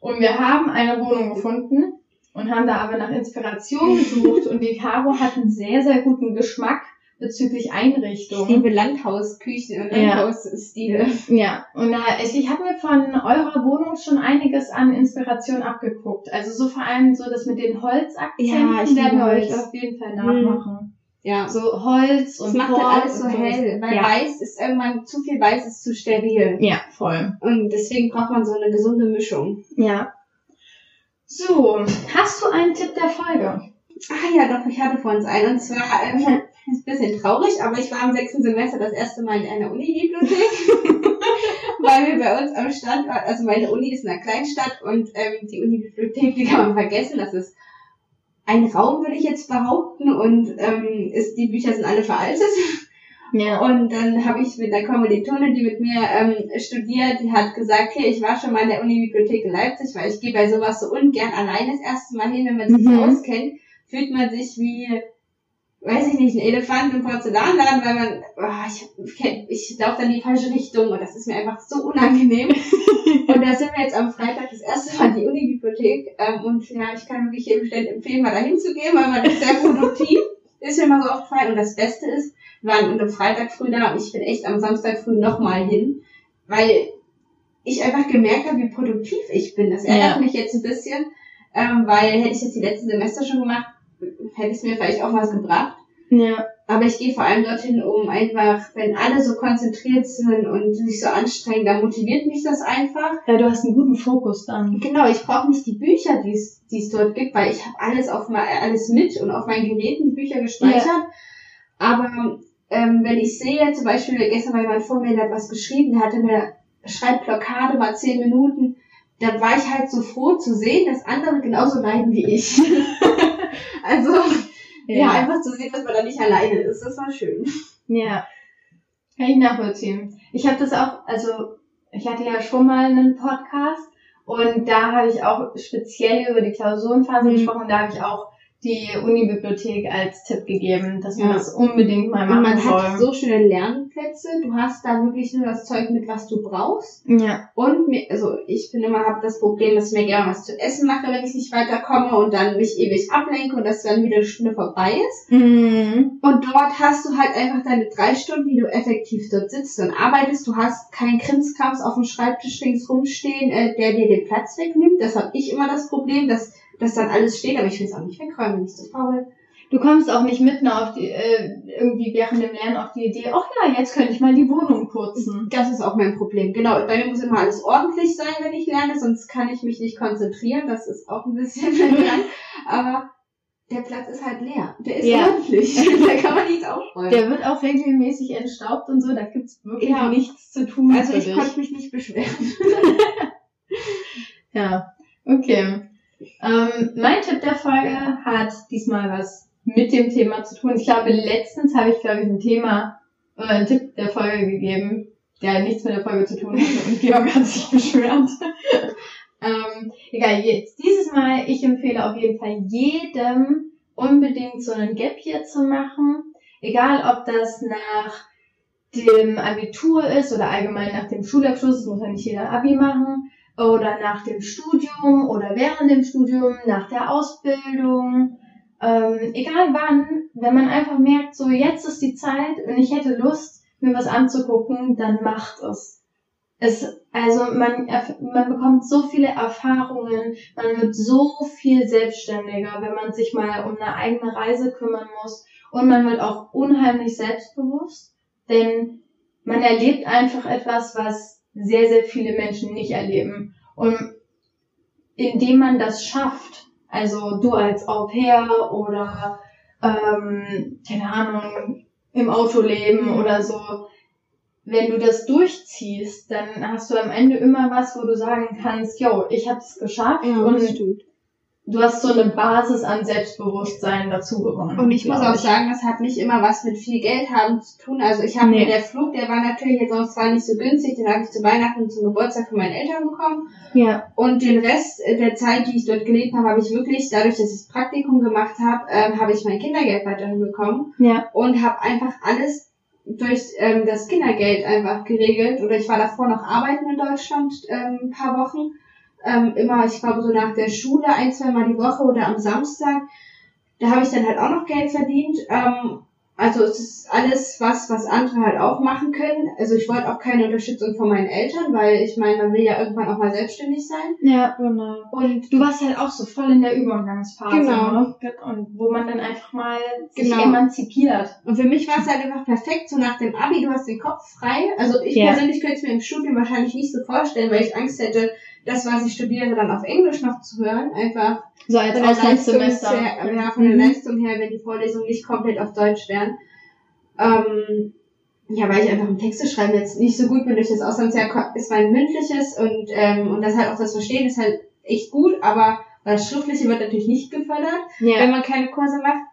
Und wir haben eine Wohnung gefunden und haben da aber nach Inspiration gesucht. Und die Caro hat einen sehr, sehr guten Geschmack bezüglich Ich Einrichtungen. liebe Landhausküchen und Ja. Landhausstile. Ja, und da, ich, ich habe mir von eurer Wohnung schon einiges an Inspiration abgeguckt. Also so vor allem so das mit den Holzakzenten Ja, ich werden wir euch auf jeden Fall nachmachen. Ja. So Holz und Das macht Kork halt alles so hell, weil ja. weiß ist irgendwann zu viel weiß ist zu steril. ja, voll. Und deswegen braucht man so eine gesunde Mischung. Ja. So, hast du einen Tipp der Folge? Ah ja, doch, ich hatte vor uns einen. Und zwar, ähm, ist ein bisschen traurig, aber ich war im sechsten Semester das erste Mal in einer Unibibliothek. *laughs* weil wir bei uns am Standort, also meine Uni ist in einer Kleinstadt und ähm, die Unibibliothek, die kann man vergessen. Das ist ein Raum, würde ich jetzt behaupten. Und ähm, ist, die Bücher sind alle veraltet. Ja. Und dann habe ich mit einer Kommilitonin, die mit mir ähm, studiert, die hat gesagt, hier, ich war schon mal in der Unibibliothek in Leipzig, weil ich gehe bei sowas so ungern alleine das erste Mal hin, wenn man sich Mhm. auskennt, fühlt man sich wie, weiß ich nicht, ein Elefant im Porzellanladen, weil man, oh, ich, ich laufe dann in die falsche Richtung und das ist mir einfach so unangenehm. *laughs* und da sind wir jetzt am Freitag das erste Mal in die Unibibliothek ähm, und ja, ich kann wirklich jedem Stellen empfehlen, mal dahin zu gehen, weil man ist sehr produktiv. *laughs* Ist mir mal so aufgefallen und das Beste ist, wir waren einem Freitag früh da und ich bin echt am Samstag früh nochmal hin, weil ich einfach gemerkt habe, wie produktiv ich bin. Das ärgert Ja. mich jetzt ein bisschen, ähm, weil hätte ich jetzt die letzten Semester schon gemacht, hätte es mir vielleicht auch was gebracht. Ja. Aber ich gehe vor allem dorthin, um einfach, wenn alle so konzentriert sind und sich so anstrengen, dann motiviert mich das einfach. Ja, du hast einen guten Fokus dann. Genau, ich brauche nicht die Bücher, die es dort gibt, weil ich habe alles auf mein, alles mit und auf meinen Geräten die Bücher gespeichert. Aber ähm, wenn ich sehe, zum Beispiel gestern war jemand vor mir, der hat was geschrieben, der hatte eine Schreibblockade, mal zehn Minuten, dann war ich halt so froh zu sehen, dass andere genauso leiden wie ich. *laughs* *laughs* also ja. einfach zu sehen, dass man da nicht alleine ist, das war schön. Ja, kann ich nachvollziehen. Ich habe das auch, also ich hatte ja schon mal einen Podcast und da habe ich auch speziell über die Klausurenphase Mhm. gesprochen. Da habe ich auch die Unibibliothek als Tipp gegeben, dass man Ja. das unbedingt mal Und machen man soll. hat so schöne Lernplätze, du hast da wirklich nur das Zeug mit, was du brauchst. ja, Und mir, also ich bin immer habe das Problem, dass ich mir gerne was zu essen mache, wenn ich nicht weiterkomme und dann mich ewig ablenke und dass dann wieder eine Stunde vorbei ist. mhm. Und dort hast du halt einfach deine drei Stunden, die du effektiv dort sitzt und arbeitest. Du hast keinen Krimskrams auf dem Schreibtisch links rumstehen, äh, der dir den Platz wegnimmt. Das habe ich immer das Problem, dass, dass dann alles steht, aber ich will es auch nicht wegräumen, nicht so faul. du kommst auch nicht mitten auf die, äh, irgendwie während dem Lernen auf die Idee, ach ja, jetzt könnte ich mal die Wohnung putzen. Das ist auch mein Problem. Genau, bei mir muss immer alles ordentlich sein, wenn ich lerne, sonst kann ich mich nicht konzentrieren. Das ist auch ein bisschen *laughs* verwirrend. Aber der Platz ist halt leer. Der ist Ja. ordentlich. *laughs* da kann man nichts aufräumen. Der wird auch regelmäßig entstaubt und so, da gibt's wirklich Ja. nichts zu tun. also ich konnte mich nicht beschweren. *laughs* Ja, okay. Ähm, mein Tipp der Folge hat diesmal was mit dem Thema zu tun. Ich glaube, letztens habe ich, glaube ich, ein Thema, äh, einen Tipp der Folge gegeben, der nichts mit der Folge zu tun hatte und Georg hat sich *laughs* beschwert. ähm, egal, jetzt dieses Mal, ich empfehle auf jeden Fall jedem unbedingt so einen Gap hier zu machen. Egal, ob das nach dem Abitur ist oder allgemein nach dem Schulabschluss, das muss ja nicht jeder Abi machen, oder nach dem Studium oder während dem Studium, nach der Ausbildung, ähm, egal wann, wenn man einfach merkt, so jetzt ist die Zeit und ich hätte Lust, mir was anzugucken, dann macht es. Es, also man, man bekommt so viele Erfahrungen, man wird so viel selbstständiger, wenn man sich mal um eine eigene Reise kümmern muss und man wird auch unheimlich selbstbewusst, denn man erlebt einfach etwas, was sehr, sehr viele Menschen nicht erleben. Und indem man das schafft, also du als Au pair oder, ähm, keine Ahnung, im Auto leben oder so, wenn du das durchziehst, dann hast du am Ende immer was, wo du sagen kannst, yo, ich habe es geschafft und stimmt. Du hast so eine Basis an Selbstbewusstsein dazu gewonnen. Und ich muss auch sagen, das hat nicht immer was mit viel Geld haben zu tun. Also ich habe Nee. mir der Flug, der war natürlich jetzt auch zwar nicht so günstig, den habe ich zu Weihnachten und zum Geburtstag von meinen Eltern bekommen. Ja, Und den Rest äh, der Zeit, die ich dort gelebt habe, habe ich wirklich, dadurch, dass ich das Praktikum gemacht habe, ähm, habe ich mein Kindergeld weiterhin bekommen ja, und habe einfach alles durch ähm, das Kindergeld einfach geregelt. Oder ich war davor noch arbeiten in Deutschland ähm, ein paar Wochen. Ähm, immer, ich glaube, so nach der Schule, ein, zwei Mal die Woche oder am Samstag. Da habe ich dann halt auch noch Geld verdient. Ähm, also es ist alles was, was andere halt auch machen können. Also ich wollte auch keine Unterstützung von meinen Eltern, weil ich meine, man will ja irgendwann auch mal selbstständig sein. Ja, genau. Und Du warst halt auch so voll in der Übergangsphase. Genau. Ne? Und wo man dann einfach mal sich Genau. emanzipiert. Und für mich war es halt einfach perfekt, so nach dem Abi, du hast den Kopf frei. Also ich Ja. persönlich könnte es mir im Studium wahrscheinlich nicht so vorstellen, weil ich Angst hätte, das, was ich studiere, dann auf Englisch noch zu hören. Einfach So als von der, Auslandssemester. Leistung her, ja, von der Mhm. Leistung her, wenn die Vorlesungen nicht komplett auf Deutsch wären. Ähm, ja, weil ich einfach im Texte schreiben jetzt nicht so gut bin durch das Auslandsjahr, ist mein mündliches und, ähm, und das halt auch das Verstehen ist halt echt gut, aber das Schriftliche wird natürlich nicht gefördert wenn Ja. man keine Kurse macht.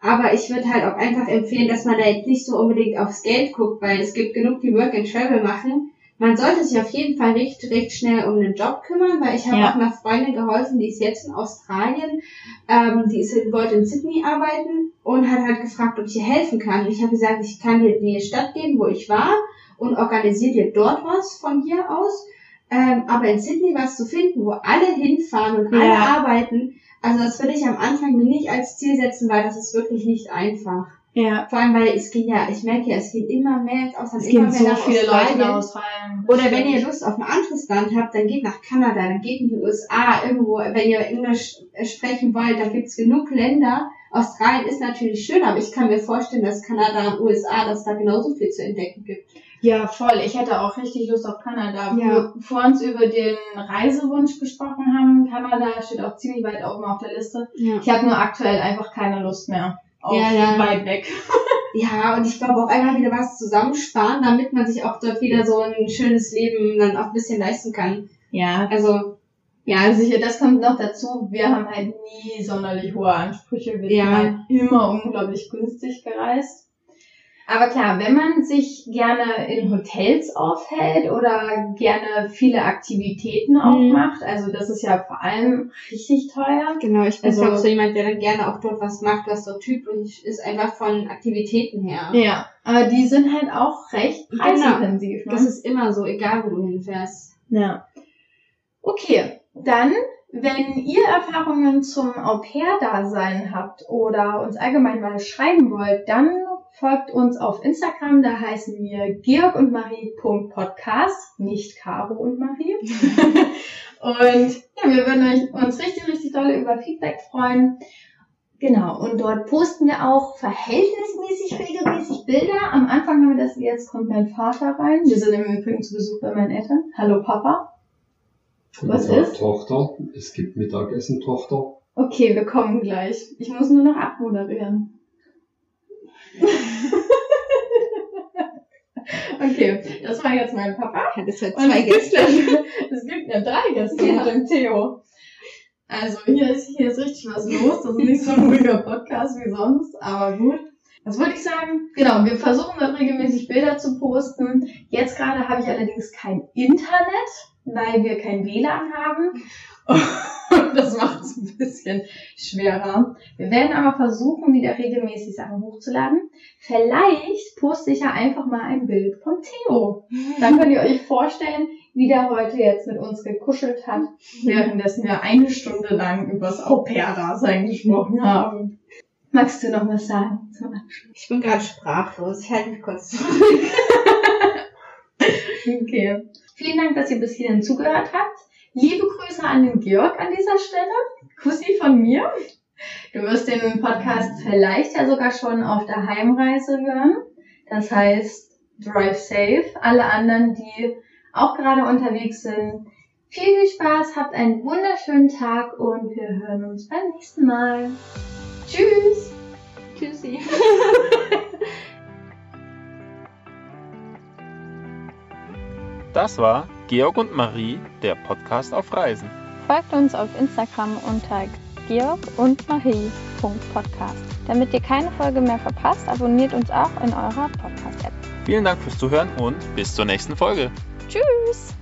Aber ich würde halt auch einfach empfehlen, dass man da jetzt nicht so unbedingt aufs Geld guckt, weil es gibt genug, die Work and Travel machen. Man sollte sich auf jeden Fall recht, recht schnell um einen Job kümmern, weil ich habe Ja. auch einer Freundin geholfen, die ist jetzt in Australien, ähm, die ist wollte in Sydney arbeiten und hat halt gefragt, ob ich ihr helfen kann. Und ich habe gesagt, ich kann dir in die Stadt gehen, wo ich war und organisiere dir dort was von hier aus. Ähm, aber in Sydney was zu finden, wo alle hinfahren und alle Ja. arbeiten, also das würde ich am Anfang mir nicht als Ziel setzen, weil das ist wirklich nicht einfach. Ja. Vor allem, weil es gehen ja, ich merke ja, es gehen immer mehr ins Ausland, Es immer gehen mehr so viele Leute Australien. nach Australien. Oder wenn ihr Lust auf ein anderes Land habt, dann geht nach Kanada, dann geht in die USA, irgendwo, wenn ihr Englisch äh, sprechen wollt, da gibt's genug Länder. Australien ist natürlich schön, aber ich kann mir vorstellen, dass Kanada und USA, dass da genauso viel zu entdecken gibt. Ja, voll. Ich hätte auch richtig Lust auf Kanada. Ja. Wo wir vor uns über den Reisewunsch gesprochen haben. Kanada steht auch ziemlich weit oben auf der Liste. Ja. Ich habe nur aktuell einfach keine Lust mehr auf Ja, ja. weit weg. *laughs* Ja, und ich glaube auch einmal wieder was zusammensparen, damit man sich auch dort wieder so ein schönes Leben dann auch ein bisschen leisten kann. Ja. Also, Ja, sicher, das kommt noch dazu. Wir haben halt nie sonderlich hohe Ansprüche. Wir Ja. sind halt immer unglaublich günstig gereist. Aber klar, wenn man sich gerne in Hotels aufhält oder gerne viele Aktivitäten auch Mhm. macht, also das ist ja vor allem richtig teuer. genau, ich bin Also- also, so jemand, der dann gerne auch dort was macht, was so typisch ist, einfach von Aktivitäten her. Ja, aber die sind halt auch recht Genau. preisintensiv. Ne? Das ist immer so, egal wo du hinfährst. Ja. Okay, dann, wenn ihr Erfahrungen zum Au-pair-Dasein habt oder uns allgemein mal schreiben wollt, dann folgt uns auf Instagram, da heißen wir georg und Marie.podcast, nicht Caro und Marie. *laughs* und ja, wir würden euch, uns richtig, richtig doll über Feedback freuen. Genau, und dort posten wir auch verhältnismäßig regelmäßig Bilder. Am Anfang haben wir das, jetzt kommt mein Vater rein. Wir sind im Übrigen zu Besuch bei meinen Eltern. Hallo Papa. Was ist? Tochter. Es gibt Mittagessen, Tochter. Okay, wir kommen gleich. Ich muss nur noch abmoderieren. *laughs* okay, das war jetzt mein Papa. Ja, das Und zwei Gäste. es gibt ja *laughs* drei Gäste Ja. mit dem Theo. Also hier ist, hier ist richtig was los. Das ist nicht so ein ruhiger Podcast wie sonst, aber gut. Was wollte ich sagen? Genau, wir versuchen dort regelmäßig Bilder zu posten. Jetzt gerade habe ich allerdings kein Internet, weil wir kein WLAN haben. Und das macht es ein bisschen schwerer. Wir werden aber versuchen, wieder regelmäßig Sachen hochzuladen. Vielleicht poste ich ja einfach mal ein Bild von Theo. Dann könnt ihr euch vorstellen, wie der heute jetzt mit uns gekuschelt hat, währenddessen wir eine Stunde lang über das Au-pair-Dasein gesprochen haben. Magst du noch was sagen zum Abschluss? Ich bin gerade sprachlos. Ich halte mich kurz zurück. *laughs* Okay. Vielen Dank, dass ihr bis hierhin zugehört habt. Liebe Grüße an den Georg an dieser Stelle. Kussi von mir. Du wirst den Podcast vielleicht ja sogar schon auf der Heimreise hören. Das heißt, drive safe. Alle anderen, die auch gerade unterwegs sind, viel, viel Spaß, habt einen wunderschönen Tag und wir hören uns beim nächsten Mal. Tschüss! Tschüssi. Das war Georg und Marie, der Podcast auf Reisen. Folgt uns auf Instagram unter georg und marie.podcast. Damit ihr keine Folge mehr verpasst, abonniert uns auch in eurer Podcast-App. Vielen Dank fürs Zuhören und bis zur nächsten Folge. Tschüss!